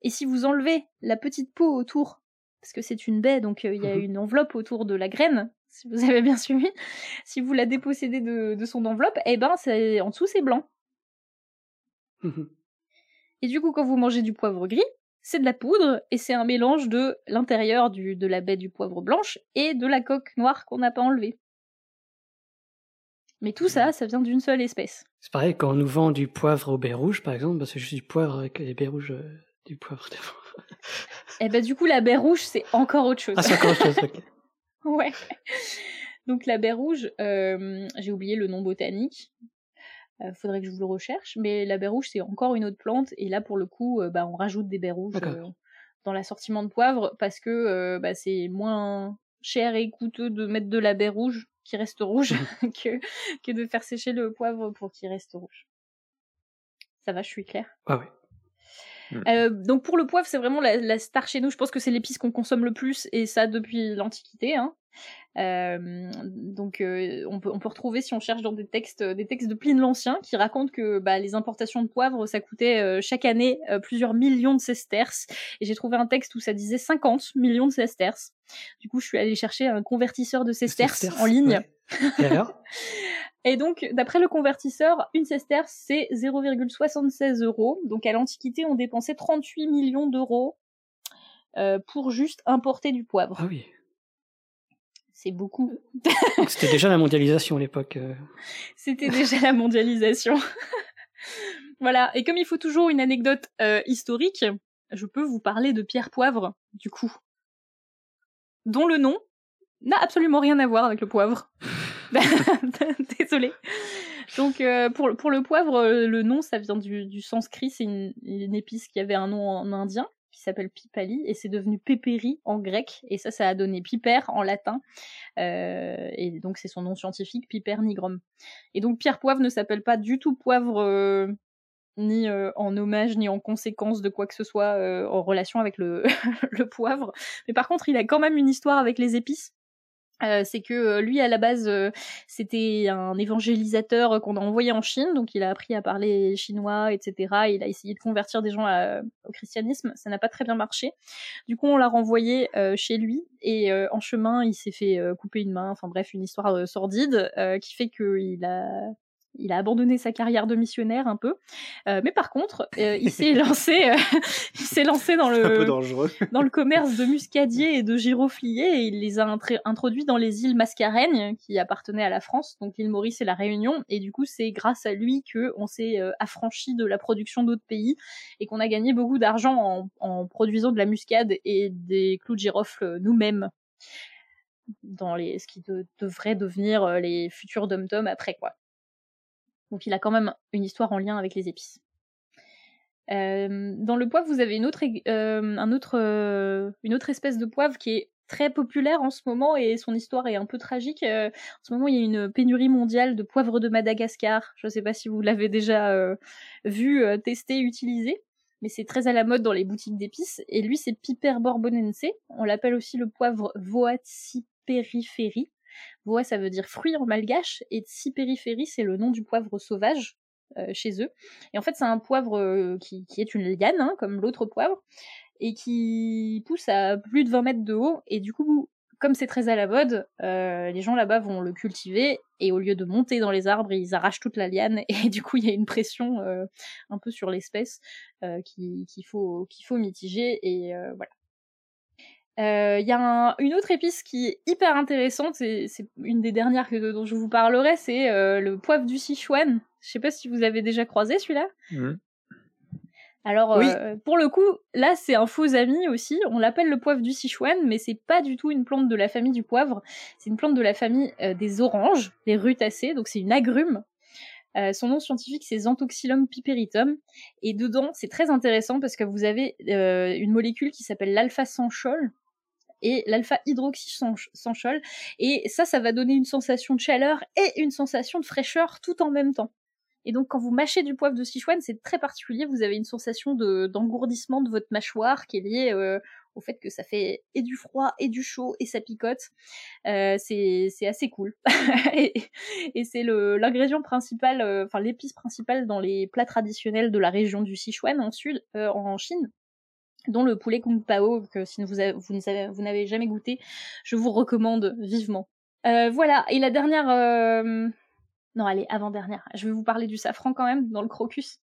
Et si vous enlevez la petite peau autour, parce que c'est une baie, donc euh, il y a mhm. une enveloppe autour de la graine, si vous avez bien suivi, si vous la dépossédez de, son enveloppe, eh ben c'est en dessous c'est blanc. Mhm. et du coup, quand vous mangez du poivre gris, c'est de la poudre et c'est un mélange de l'intérieur de la baie du poivre blanche et de la coque noire qu'on n'a pas enlevée. Mais tout ça, ça vient d'une seule espèce. C'est pareil, quand on nous vend du poivre au baie rouge, par exemple, bah, c'est juste du poivre avec les baies rouges, euh, du poivre. et *laughs* eh ben du coup, la baie rouge, c'est encore autre chose. Ah, c'est encore autre chose, *laughs* ouais. *laughs* Donc la baie rouge, euh, j'ai oublié le nom botanique. Euh, faudrait que je vous le recherche, mais la baie rouge c'est encore une autre plante et là pour le coup, euh, bah, on rajoute des baies rouges dans l'assortiment de poivre parce que bah, c'est moins cher et coûteux de mettre de la baie rouge qui reste rouge *laughs* *laughs* que, que de faire sécher le poivre pour qu'il reste rouge. Ça va, je suis claire? Ah ouais. Hmm. donc pour le poivre, c'est vraiment la, la, star chez nous. Je pense que c'est l'épice qu'on consomme le plus et ça depuis l'Antiquité. Hein. Euh, donc euh, on, peut, on peut retrouver si on cherche dans des textes, des textes de Pline l'Ancien qui racontent que bah, les importations de poivre ça coûtait euh, chaque année plusieurs millions de sesterces. Et j'ai trouvé un texte où ça disait 50 millions de sesterces. Du coup je suis allée chercher un convertisseur de sesterces, en ligne. Et alors? Et donc, d'après le convertisseur, une sesterce, c'est 0,76 euros. Donc, à l'Antiquité, on dépensait 38 millions d'euros pour juste importer du poivre. Ah oui c'est beaucoup. C'était déjà la mondialisation à l'époque. Euh. *laughs* C'était déjà la mondialisation. *laughs* voilà, et comme il faut toujours une anecdote euh, historique, je peux vous parler de Pierre Poivre, du coup, dont le nom n'a absolument rien à voir avec le poivre. *laughs* Désolée. Donc euh, pour, pour le poivre, le nom ça vient du, du sanskrit, c'est une, épice qui avait un nom en indien qui s'appelle Pipali et c'est devenu Pépéri en grec et ça ça a donné Piper en latin euh, et donc c'est son nom scientifique Piper nigrum. Et donc Pierre Poivre ne s'appelle pas du tout poivre euh, ni euh, en hommage ni en conséquence de quoi que ce soit en relation avec le, *laughs* le poivre, mais par contre il a quand même une histoire avec les épices euh, c'est que euh, lui à la base euh, c'était un évangélisateur qu'on a envoyé en Chine. Donc il a appris à parler chinois etc il a essayé de convertir des gens au christianisme. Ça n'a pas très bien marché. Du coup on l'a renvoyé chez lui. Et en chemin il s'est fait couper une main. Enfin bref une histoire sordide qui fait qu'il a il a abandonné sa carrière de missionnaire un peu, euh, mais par contre, euh, *laughs* il s'est lancé, euh, *laughs* il s'est lancé dans le *laughs* dans le commerce de muscadiers et de girofliers et il les a introduits dans les îles Mascareignes qui appartenaient à la France, donc l'île Maurice et la Réunion, et du coup c'est grâce à lui que on s'est affranchi de la production d'autres pays et qu'on a gagné beaucoup d'argent en, en produisant de la muscade et des clous de girofle nous-mêmes dans les ce qui devrait devenir les futurs dom-tom après quoi. Donc il a quand même une histoire en lien avec les épices. Euh, dans le poivre, vous avez une autre, euh, euh, une autre espèce de poivre qui est très populaire en ce moment et son histoire est un peu tragique. en ce moment, il y a une pénurie mondiale de poivre de Madagascar. Je ne sais pas si vous l'avez déjà vu, testé, utilisé, mais c'est très à la mode dans les boutiques d'épices. Et lui, c'est Piper bourbonense. On l'appelle aussi le poivre Voatie périphérie. Voa, ça veut dire fruit en malgache, et périphérie, c'est le nom du poivre sauvage euh, chez eux. Et en fait, c'est un poivre euh, qui, est une liane, hein, comme l'autre poivre, et qui pousse à plus de 20 mètres de haut. Et du coup, comme c'est très à la mode, euh, les gens là-bas vont le cultiver et au lieu de monter dans les arbres, ils arrachent toute la liane *laughs* et du coup il y a une pression un peu sur l'espèce qu'il faut mitiger et voilà. Il euh, y a une autre épice qui est hyper intéressante, c'est une des dernières que, dont je vous parlerai, c'est euh, le poivre du Sichuan. Je sais pas si vous avez déjà croisé celui-là. Mmh. Alors, euh, pour le coup, là, c'est un faux ami aussi. On l'appelle le poivre du Sichuan, mais c'est pas du tout une plante de la famille du poivre. C'est une plante de la famille des oranges, les rutacées. Donc, c'est une agrume. son nom scientifique, c'est Xanthoxylum piperitum. Et dedans, c'est très intéressant parce que vous avez une molécule qui s'appelle l'alpha-sanchol, et l'alpha hydroxysanchol. Et ça, ça va donner une sensation de chaleur et une sensation de fraîcheur tout en même temps. Et donc, quand vous mâchez du poivre de Sichuan, c'est très particulier. Vous avez une sensation d'engourdissement de, votre mâchoire qui est liée euh, au fait que ça fait et du froid et du chaud et ça picote. Euh, c'est assez cool. *laughs* et, c'est l'ingrédient principal, euh, enfin l'épice principale dans les plats traditionnels de la région du Sichuan en sud, en Chine dont le poulet kung pao, que si vous, n'avez jamais goûté, je vous recommande vivement. Euh, voilà, et la dernière... Euh, non, allez, avant-dernière. Je vais vous parler du safran quand même, dans le crocus.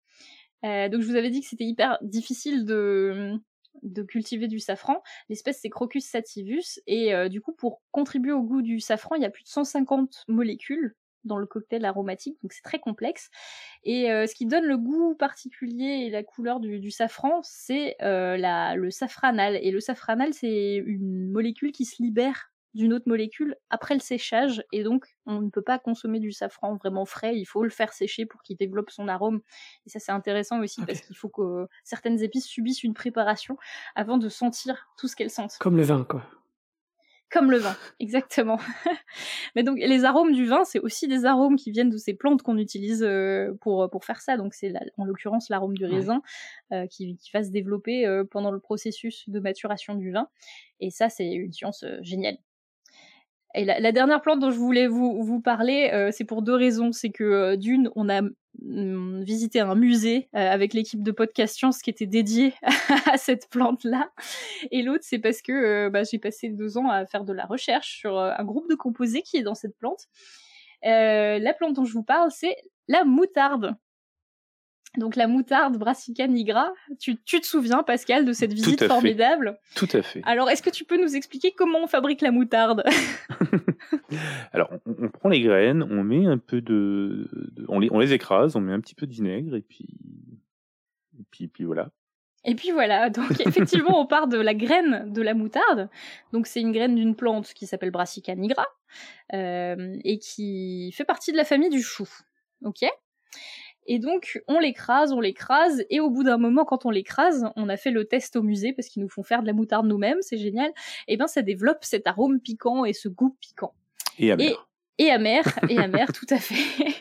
Euh, donc je vous avais dit que c'était hyper difficile de, de cultiver du safran. L'espèce c'est Crocus sativus et du coup pour contribuer au goût du safran, il y a plus de 150 molécules dans le cocktail aromatique, donc c'est très complexe. Et euh, ce qui donne le goût particulier et la couleur du, safran, c'est euh, le safranal. Et le safranal, c'est une molécule qui se libère d'une autre molécule après le séchage, et donc on ne peut pas consommer du safran vraiment frais, il faut le faire sécher pour qu'il développe son arôme. Et ça c'est intéressant aussi parce qu'il faut que certaines épices subissent une préparation avant de sentir tout ce qu'elles sentent. Comme le vin, quoi comme le vin, *laughs* exactement. *laughs* Mais donc les arômes du vin, c'est aussi des arômes qui viennent de ces plantes qu'on utilise euh, pour pour faire ça. Donc c'est en l'occurrence l'arôme du raisin euh, qui, qui, va se développer euh, pendant le processus de maturation du vin. Et ça, c'est une science géniale. Et la, dernière plante dont je voulais vous, vous parler, c'est pour deux raisons. C'est que d'une, on a visité un musée avec l'équipe de Podcast Science qui était dédié *laughs* à cette plante-là. Et l'autre, c'est parce que bah, j'ai passé deux ans à faire de la recherche sur un groupe de composés qui est dans cette plante. la plante dont je vous parle, c'est la moutarde. Donc la moutarde Brassica nigra, tu, te souviens Pascal de cette visite formidable? Tout à fait. Alors est-ce que tu peux nous expliquer comment on fabrique la moutarde? *laughs* Alors on, prend les graines, on met un peu de, on, les, on les écrase, on met un petit peu de vinaigre et puis et puis, puis voilà. Et puis voilà, donc *laughs* effectivement on part de la graine de la moutarde. Donc c'est une graine d'une plante qui s'appelle Brassica nigra euh, et qui fait partie de la famille du chou. Ok? Et donc, on l'écrase, on l'écrase, et au bout d'un moment, quand on l'écrase, on a fait le test au musée parce qu'ils nous font faire de la moutarde nous-mêmes, c'est génial. Et ben, ça développe cet arôme piquant et ce goût piquant. Et amer. Et, amer, et amer, *laughs* tout à fait.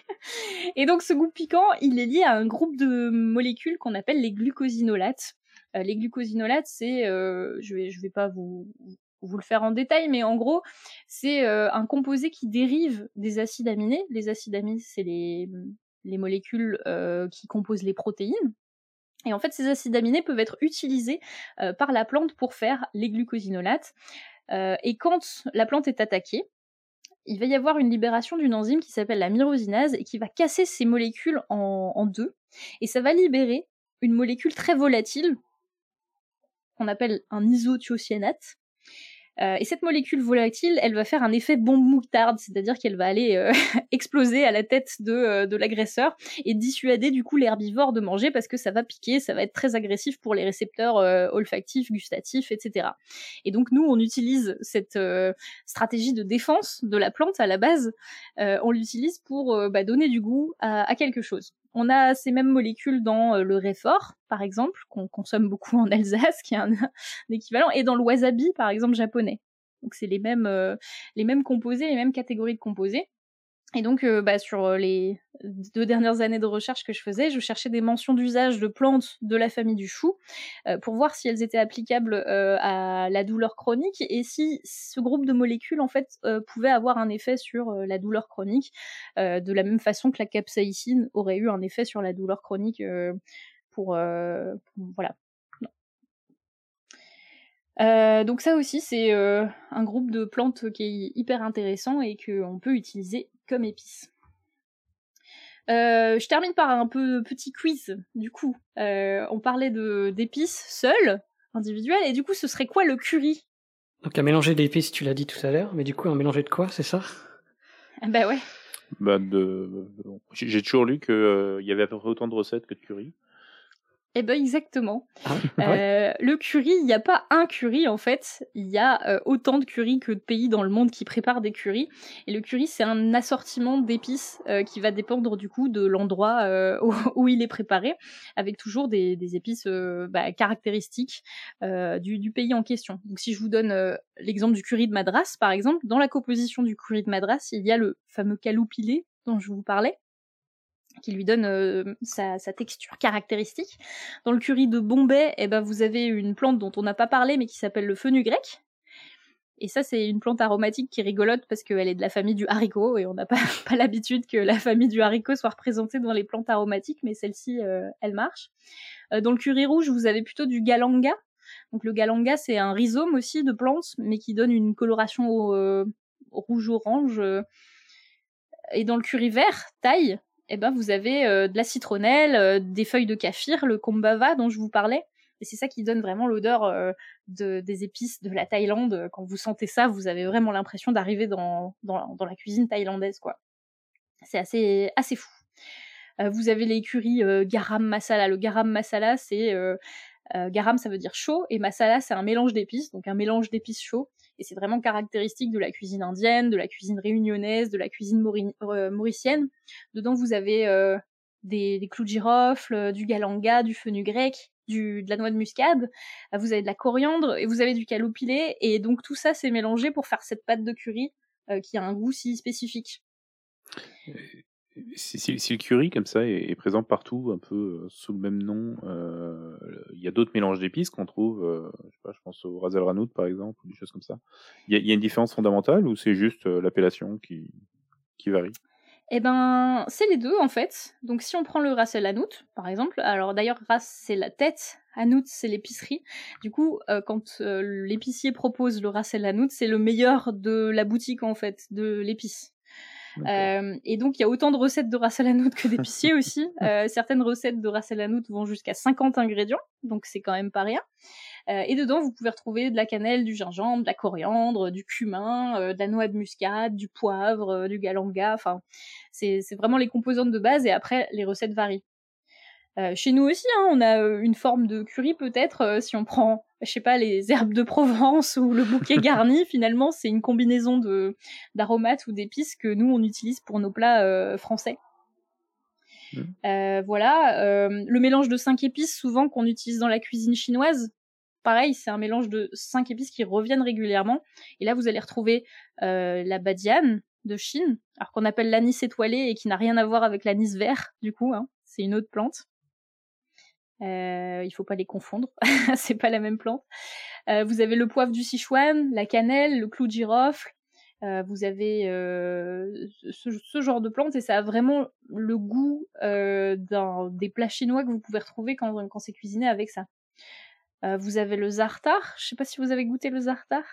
et donc, ce goût piquant, il est lié à un groupe de molécules qu'on appelle les glucosinolates. Euh, les glucosinolates, c'est, euh, je vais, je vais pas vous vous le faire en détail, mais en gros, c'est euh, un composé qui dérive des acides aminés. Les acides aminés, c'est les, les molécules euh, qui composent les protéines. Et en fait, ces acides aminés peuvent être utilisés euh, par la plante pour faire les glucosinolates. Euh, et quand la plante est attaquée, il va y avoir une libération d'une enzyme qui s'appelle la myrosinase et qui va casser ces molécules en, deux. Et ça va libérer une molécule très volatile qu'on appelle un isothiocyanate, et cette molécule volatile, elle va faire un effet bombe moutarde, c'est-à-dire qu'elle va aller euh, *laughs* exploser à la tête de, euh, de l'agresseur et dissuader du coup l'herbivore de manger parce que ça va piquer, ça va être très agressif pour les récepteurs olfactifs, gustatifs, etc. Et donc nous, on utilise cette stratégie de défense de la plante à la base, on l'utilise pour bah, donner du goût à quelque chose. On a ces mêmes molécules dans euh, le réfort, par exemple, qu'on consomme beaucoup en Alsace, qui est un, équivalent, et dans le wasabi, par exemple, japonais. Donc c'est les mêmes, euh, les mêmes composés, les mêmes catégories de composés. Et donc, euh, bah, sur euh, les deux dernières années de recherche que je faisais, je cherchais des mentions d'usage de plantes de la famille du chou euh, pour voir si elles étaient applicables à la douleur chronique et si ce groupe de molécules en fait pouvait avoir un effet sur la douleur chronique de la même façon que la capsaïcine aurait eu un effet sur la douleur chronique pour, voilà. Donc ça aussi c'est un groupe de plantes qui est hyper intéressant et qu'on peut utiliser comme épice. Euh, je termine par un peu petit quiz. Du coup, euh, on parlait de d'épices seules, individuelles, et du coup, ce serait quoi le curry? Donc un mélanger d'épices, tu l'as dit tout à l'heure, mais du coup, un mélanger de quoi, c'est ça? Bah ouais. Bah de... J'ai toujours lu qu'il euh, y avait à peu près autant de recettes que de curry. Eh ben exactement. Ah, euh, le curry, il n'y a pas un curry en fait, il y a euh, autant de curry que de pays dans le monde qui préparent des currys. Et le curry, c'est un assortiment d'épices euh, qui va dépendre du coup de l'endroit *laughs* où, il est préparé, avec toujours des, épices bah, caractéristiques du, pays en question. Donc si je vous donne l'exemple du curry de Madras, par exemple, dans la composition du curry de Madras, il y a le fameux caloupilé dont je vous parlais qui lui donne euh, sa, texture caractéristique. Dans le curry de Bombay, eh ben, vous avez une plante dont on n'a pas parlé mais qui s'appelle le fenugrec. Et ça, c'est une plante aromatique qui rigolote parce qu'elle est de la famille du haricot et on n'a *laughs* pas, l'habitude que la famille du haricot soit représentée dans les plantes aromatiques, mais celle-ci, euh, elle marche. Euh, dans le curry rouge, vous avez plutôt du galanga. Donc le galanga, c'est un rhizome aussi de plantes, mais qui donne une coloration rouge-orange. Et dans le curry vert, taille, eh ben, vous avez euh, de la citronnelle, euh, des feuilles de kaffir, le kombava dont je vous parlais. Et c'est ça qui donne vraiment l'odeur euh, de, des épices de la Thaïlande. Quand vous sentez ça, vous avez vraiment l'impression d'arriver dans, dans, dans, la cuisine thaïlandaise, quoi. C'est assez, assez fou. vous avez les curries garam masala. Le garam masala, c'est garam, ça veut dire chaud, et masala, c'est un mélange d'épices, donc un mélange d'épices chauds et c'est vraiment caractéristique de la cuisine indienne, de la cuisine réunionnaise, de la cuisine euh, mauricienne. Dedans, vous avez euh, des, clous de girofle, euh, du galanga, du fenugrec, du, de la noix de muscade, vous avez de la coriandre et vous avez du caloupilé et donc tout ça c'est mélangé pour faire cette pâte de curry qui a un goût si spécifique si, le curry comme ça est, présent partout, un peu euh, sous le même nom, euh, il y a d'autres mélanges d'épices qu'on trouve, euh, je, pense au ras el hanout par exemple, ou des choses comme ça. Il y, a une différence fondamentale ou c'est juste l'appellation qui, varie? Eh ben, c'est les deux en fait. Donc si on prend le ras el hanout, par exemple, alors d'ailleurs ras c'est la tête, hanout c'est l'épicerie. Du coup, quand l'épicier propose le ras el hanout, c'est le meilleur de la boutique en fait, de l'épice. Euh, et donc il y a autant de recettes de ras el que d'épiciers *laughs* aussi. Euh, certaines recettes de ras el vont jusqu'à 50 ingrédients, donc c'est quand même pas rien. Euh, et dedans, vous pouvez retrouver de la cannelle, du gingembre, de la coriandre, du cumin, de la noix de muscade, du poivre, du galanga. Enfin, c'est vraiment les composantes de base. Et après, les recettes varient. Euh, chez nous aussi, hein, on a une forme de curry peut-être, euh, si on prend, je sais pas, les herbes de Provence ou le bouquet *laughs* garni, finalement, c'est une combinaison de d'aromates ou d'épices que nous, on utilise pour nos plats français. Mmh. voilà, le mélange de cinq épices, souvent qu'on utilise dans la cuisine chinoise, pareil, c'est un mélange de cinq épices qui reviennent régulièrement. Et là, vous allez retrouver la badiane de Chine, alors qu'on appelle l'anis étoilé et qui n'a rien à voir avec l'anis vert, du coup, hein, c'est une autre plante. Euh, il faut pas les confondre, *laughs* c'est pas la même plante. Euh, vous avez le poivre du Sichuan, la cannelle, le clou de girofle. Euh, vous avez euh, ce, genre de plantes et ça a vraiment le goût des plats chinois que vous pouvez retrouver quand, quand c'est cuisiné avec ça. vous avez le zartar. Je sais pas si vous avez goûté le zartar.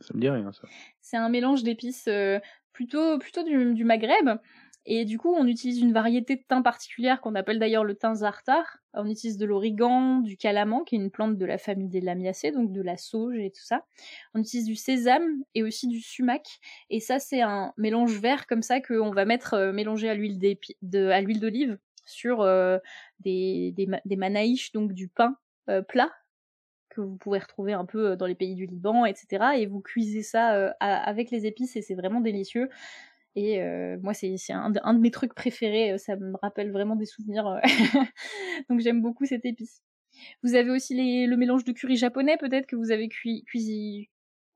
Ça me dit rien, ça. C'est un mélange d'épices plutôt, plutôt du, du Maghreb. Et du coup, on utilise une variété de thym particulière qu'on appelle d'ailleurs le thym zartar. On utilise de l'origan, du calaman, qui est une plante de la famille des lamiacées, donc de la sauge et tout ça. On utilise du sésame et aussi du sumac. Et ça, c'est un mélange vert comme ça qu'on va mettre euh, mélangé à l'huile d'olive sur euh, des, des, manaïches, donc du pain euh, plat que vous pouvez retrouver un peu dans les pays du Liban, etc. Et vous cuisez ça avec les épices et c'est vraiment délicieux. Et euh, moi, c'est un, de mes trucs préférés. Ça me rappelle vraiment des souvenirs. *laughs* Donc j'aime beaucoup cette épice. Vous avez aussi les, le mélange de curry japonais, peut-être que vous avez cuit,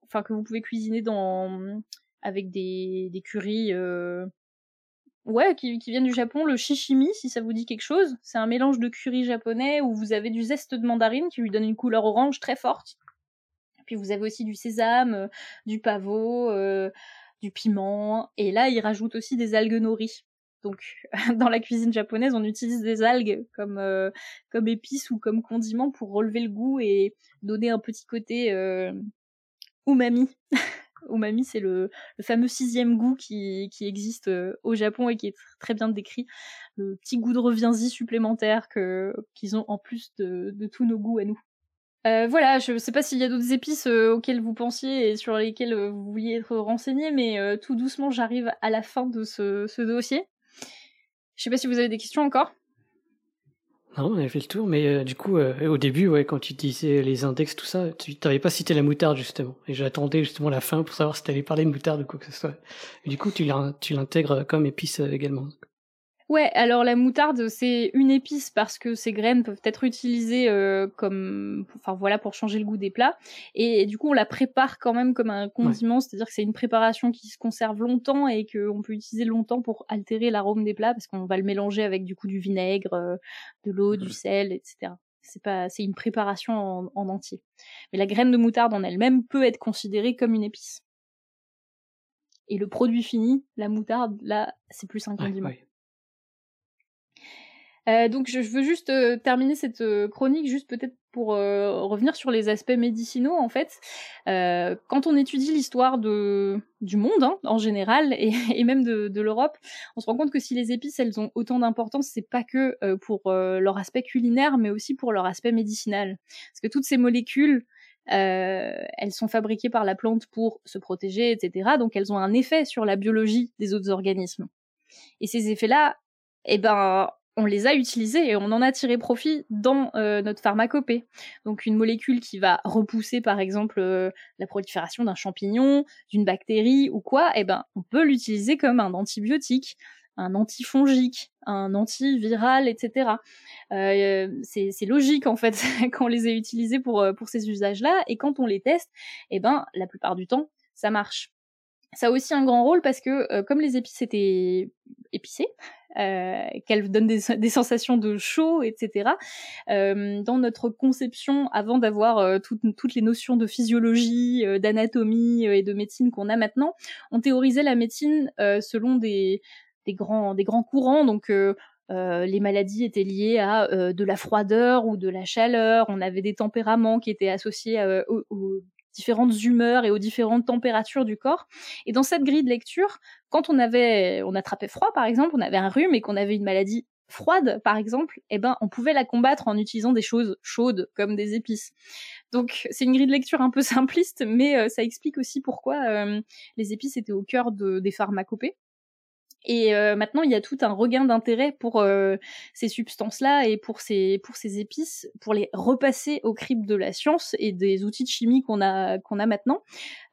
enfin que vous pouvez cuisiner dans avec des, des currys euh, Ouais, qui, qui viennent du Japon, le shishimi, si ça vous dit quelque chose. C'est un mélange de curry japonais où vous avez du zeste de mandarine qui lui donne une couleur orange très forte. Puis vous avez aussi du sésame, euh, du pavot, euh, du piment. Et là, ils rajoutent aussi des algues nori. Donc, *laughs* dans la cuisine japonaise, on utilise des algues comme, euh, comme épices ou comme condiments pour relever le goût et donner un petit côté euh, umami *laughs* Umami, c'est le, fameux sixième goût qui, existe euh, au Japon et qui est très bien décrit. Le petit goût de reviens-y supplémentaire que, qu'ils ont en plus de, tous nos goûts à nous. Euh, voilà, je ne sais pas s'il y a d'autres épices euh, auxquelles vous pensiez et sur lesquelles vous vouliez être renseigné, mais tout doucement j'arrive à la fin de ce, dossier. Je sais pas si vous avez des questions encore. Non, on avait fait le tour, mais euh, du coup, euh, au début, ouais, quand tu disais les index, tout ça, tu n'avais pas cité la moutarde, justement. Et j'attendais justement la fin pour savoir si tu allais parler de moutarde ou quoi que ce soit. Du coup, tu l'intègres comme épice euh, également. Ouais, alors la moutarde, c'est une épice parce que ces graines peuvent être utilisées euh, comme, enfin voilà, pour changer le goût des plats. Et, du coup, on la prépare quand même comme un condiment, c'est-à-dire que c'est une préparation qui se conserve longtemps et qu'on peut utiliser longtemps pour altérer l'arôme des plats parce qu'on va le mélanger avec du coup du vinaigre, euh, de l'eau, du sel, etc. C'est pas, c'est une préparation en, en entier. Mais la graine de moutarde en elle-même peut être considérée comme une épice. Et le produit fini, la moutarde, là, c'est plus un condiment. Euh, donc je, veux juste euh, terminer cette euh, chronique juste peut-être pour revenir sur les aspects médicinaux en fait. quand on étudie l'histoire du monde hein, en général *laughs* et, même de l'Europe, on se rend compte que si les épices elles ont autant d'importance, c'est pas que pour leur aspect culinaire, mais aussi pour leur aspect médicinal. Parce que toutes ces molécules elles sont fabriquées par la plante pour se protéger, etc. Donc elles ont un effet sur la biologie des autres organismes. Et ces effets-là, eh ben, on les a utilisés et on en a tiré profit dans euh, notre pharmacopée. Donc une molécule qui va repousser par exemple euh, la prolifération d'un champignon, d'une bactérie ou quoi, eh ben on peut l'utiliser comme un antibiotique, un antifongique, un antiviral, etc. Euh, c'est logique en fait *laughs* quand les a utilisés pour, pour ces usages-là et quand on les teste, eh ben la plupart du temps ça marche. Ça a aussi un grand rôle parce que comme les épices étaient épicées, euh, qu'elle donne des, sensations de chaud, etc. Euh, dans notre conception, avant d'avoir euh, toutes les notions de physiologie, d'anatomie et de médecine qu'on a maintenant, on théorisait la médecine selon des, des, grands, des grands courants, donc les maladies étaient liées à de la froideur ou de la chaleur. On avait des tempéraments qui étaient associés aux différentes humeurs et aux différentes températures du corps. Et dans cette grille de lecture, quand on avait, on attrapait froid par exemple, on avait un rhume et qu'on avait une maladie froide par exemple, eh ben on pouvait la combattre en utilisant des choses chaudes comme des épices. Donc c'est une grille de lecture un peu *laughs* simpliste, mais euh, ça explique aussi pourquoi euh, les épices étaient au cœur de, des pharmacopées. Et euh, maintenant, il y a tout un regain d'intérêt pour euh, ces substances-là et pour ces, pour ces épices, pour les repasser au crible de la science et des outils de chimie qu'on a, qu'on a maintenant,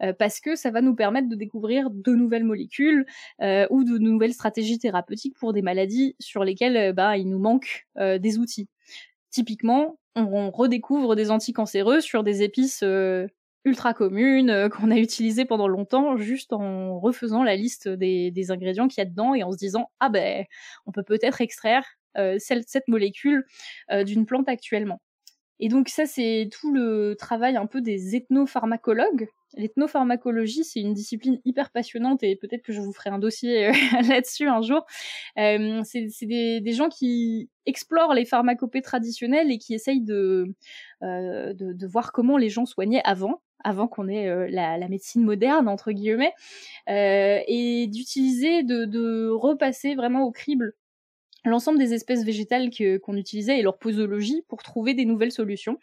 euh, parce que ça va nous permettre de découvrir de nouvelles molécules ou de nouvelles stratégies thérapeutiques pour des maladies sur lesquelles bah, il nous manque des outils. Typiquement, on redécouvre des anticancéreux sur des épices ultra commune euh, qu'on a utilisé pendant longtemps juste en refaisant la liste des, ingrédients qu'il y a dedans et en se disant ah ben on peut peut-être extraire euh, cette, molécule euh, d'une plante actuellement. Et donc ça c'est tout le travail un peu des ethnopharmacologues. L'ethnopharmacologie c'est une discipline hyper passionnante et peut-être que je vous ferai un dossier *laughs* là-dessus un jour. c'est des, gens qui explorent les pharmacopées traditionnelles et qui essayent de voir comment les gens soignaient avant avant qu'on ait euh, la, médecine moderne entre guillemets, euh, et d'utiliser, de, repasser vraiment au crible l'ensemble des espèces végétales qu'on utilisait et leur posologie pour trouver des nouvelles solutions.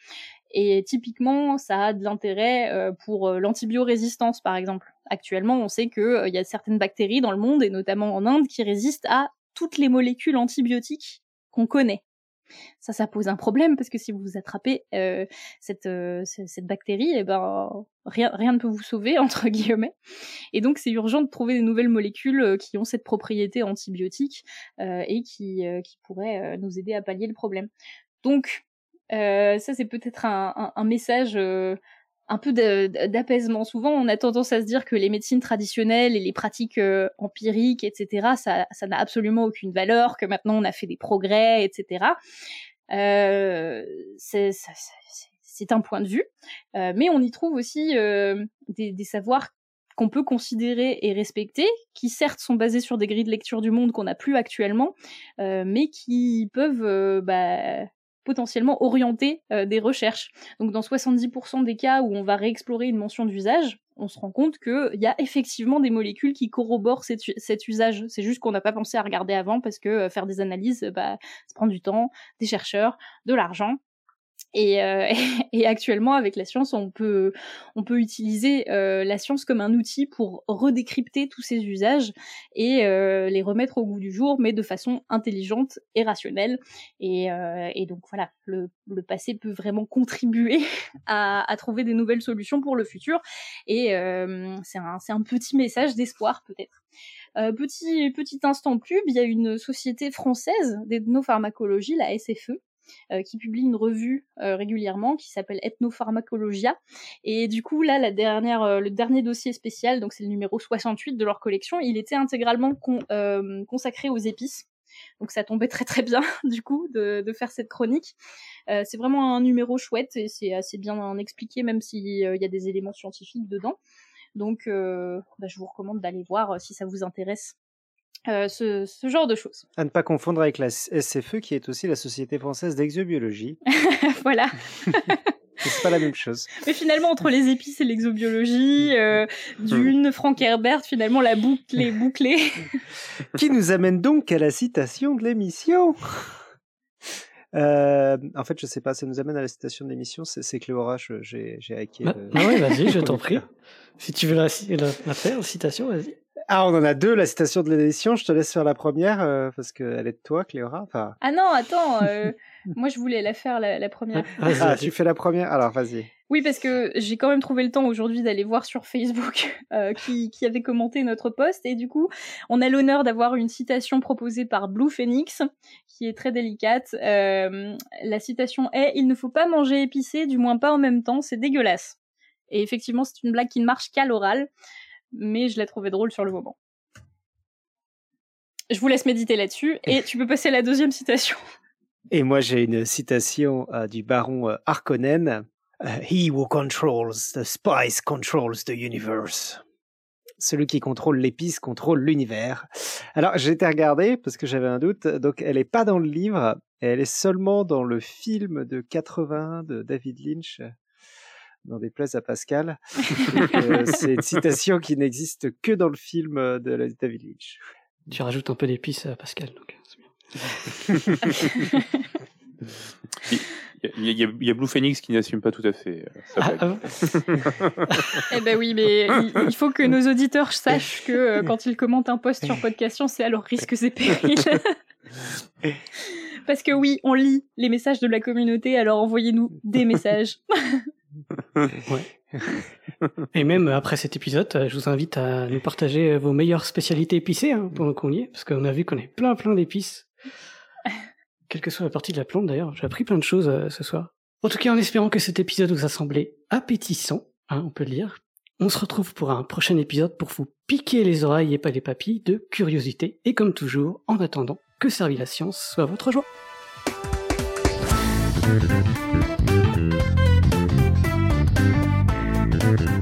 Et typiquement, ça a de l'intérêt euh, pour l'antibiorésistance, par exemple. Actuellement, on sait qu'il y a certaines bactéries dans le monde, et notamment en Inde, qui résistent à toutes les molécules antibiotiques qu'on connaît. Ça, ça pose un problème parce que si vous attrapez euh, cette, euh, cette bactérie, eh ben rien, rien ne peut vous sauver *laughs* entre guillemets. Et donc c'est urgent de trouver des nouvelles molécules euh, qui ont cette propriété antibiotique et qui, qui pourraient nous aider à pallier le problème. Donc ça c'est peut-être un, un, un, message un peu d'apaisement. Souvent, on a tendance à se dire que les médecines traditionnelles et les pratiques empiriques, etc., ça, ça n'a absolument aucune valeur, que maintenant on a fait des progrès, etc. Euh, c'est un point de vue, euh, mais on y trouve aussi euh, des, des, savoirs qu'on peut considérer et respecter, qui certes sont basés sur des grilles de lecture du monde qu'on n'a plus actuellement, euh, mais qui peuvent euh, bah, potentiellement orienter euh, des recherches. Donc dans 70% des cas où on va réexplorer une mention d'usage, on se rend compte qu'il y a effectivement des molécules qui corroborent cet, usage. C'est juste qu'on n'a pas pensé à regarder avant parce que faire des analyses, bah, ça prend du temps, des chercheurs, de l'argent. Et, euh, *laughs* et, actuellement, avec la science, on peut, on peut utiliser euh, la science comme un outil pour redécrypter tous ces usages et euh, les remettre au goût du jour, mais de façon intelligente et rationnelle. Et, euh, et donc voilà, le, le, passé peut vraiment contribuer *laughs* à, à, trouver des nouvelles solutions pour le futur. Et euh, c'est un, un petit message d'espoir peut-être. Euh, petit, petit instant pub, il y a une société française d'ethnopharmacologie, la SFE, qui publie une revue euh, régulièrement qui s'appelle Ethnopharmacologia. Et du coup, là, la dernière, euh, le dernier dossier spécial, donc c'est le numéro 68 de leur collection, il était intégralement consacré aux épices. Donc ça tombait très très bien *laughs* du coup de, faire cette chronique. Euh, c'est vraiment un numéro chouette et c'est assez bien expliqué même s'il y a des éléments scientifiques dedans. Donc euh, bah, je vous recommande d'aller voir si ça vous intéresse. Euh, ce, ce, genre de choses. À ne pas confondre avec la SFE, qui est aussi la Société française d'exobiologie. *laughs* voilà. c'est pas la même chose. Mais finalement, entre les épices et l'exobiologie, euh, d'une, Frank Herbert, finalement, la boucle est bouclée. *laughs* qui nous amène donc à la citation de l'émission. Euh, en fait, je sais pas, ça nous amène à la citation de l'émission, c'est Cléora, j'ai hacké. Ah, ah ouais, vas-y, je *laughs* t'en prie. Si tu veux la, la, la faire, la citation, vas-y. Ah, on en a deux, la citation de l'édition. Je te laisse faire la première euh, parce qu'elle est de toi, Cléora. Enfin... Ah non, attends. Euh, *laughs* moi, je voulais la faire la, la première. Ah, tu fais la première Alors, vas-y. Oui, parce que j'ai quand même trouvé le temps aujourd'hui d'aller voir sur Facebook euh, qui, qui, avait commenté notre post. Et du coup, on a l'honneur d'avoir une citation proposée par Blue Phoenix qui est très délicate. Euh, la citation est Il ne faut pas manger épicé, du moins pas en même temps, c'est dégueulasse. Et effectivement, c'est une blague qui ne marche qu'à l'oral mais je l'ai trouvé drôle sur le moment. Je vous laisse méditer là-dessus et tu peux passer à la deuxième citation. Et moi j'ai une citation euh, du baron euh, Harkonnen. Uh, He who controls the spice controls the universe. Celui qui contrôle l'épice contrôle l'univers. Alors j'ai été regarder parce que j'avais un doute. Donc elle n'est pas dans le livre, elle est seulement dans le film de 80 de David Lynch dans des places à Pascal. euh, *laughs* c'est une citation qui n'existe que dans le film euh, de la David Lynch. Tu rajoutes un peu d'épices à Pascal, donc c'est bien. Il y, a, il y, a, Blue Phoenix qui n'assume pas tout à fait. Euh, ah, ah *laughs* eh ben oui, mais il, faut que nos auditeurs sachent que euh, quand ils commentent un post sur Podcast, c'est à leurs risques et périls. *laughs* Parce que oui, on lit les messages de la communauté, alors envoyez-nous des messages. Ouais. *laughs* Et même après cet épisode, je vous invite à nous partager vos meilleures spécialités épicées hein, pendant qu'on y est, parce qu'on a vu qu'on est plein plein d'épices. *laughs* Quelle que soit la partie de la plante d'ailleurs, j'ai appris plein de choses euh, ce soir. En tout cas, en espérant que cet épisode vous a semblé appétissant, hein, on peut le dire, on se retrouve pour un prochain épisode pour vous piquer les oreilles et pas les papilles de curiosité. Et comme toujours, en attendant, que servir la science soit votre joie. Mm-hmm.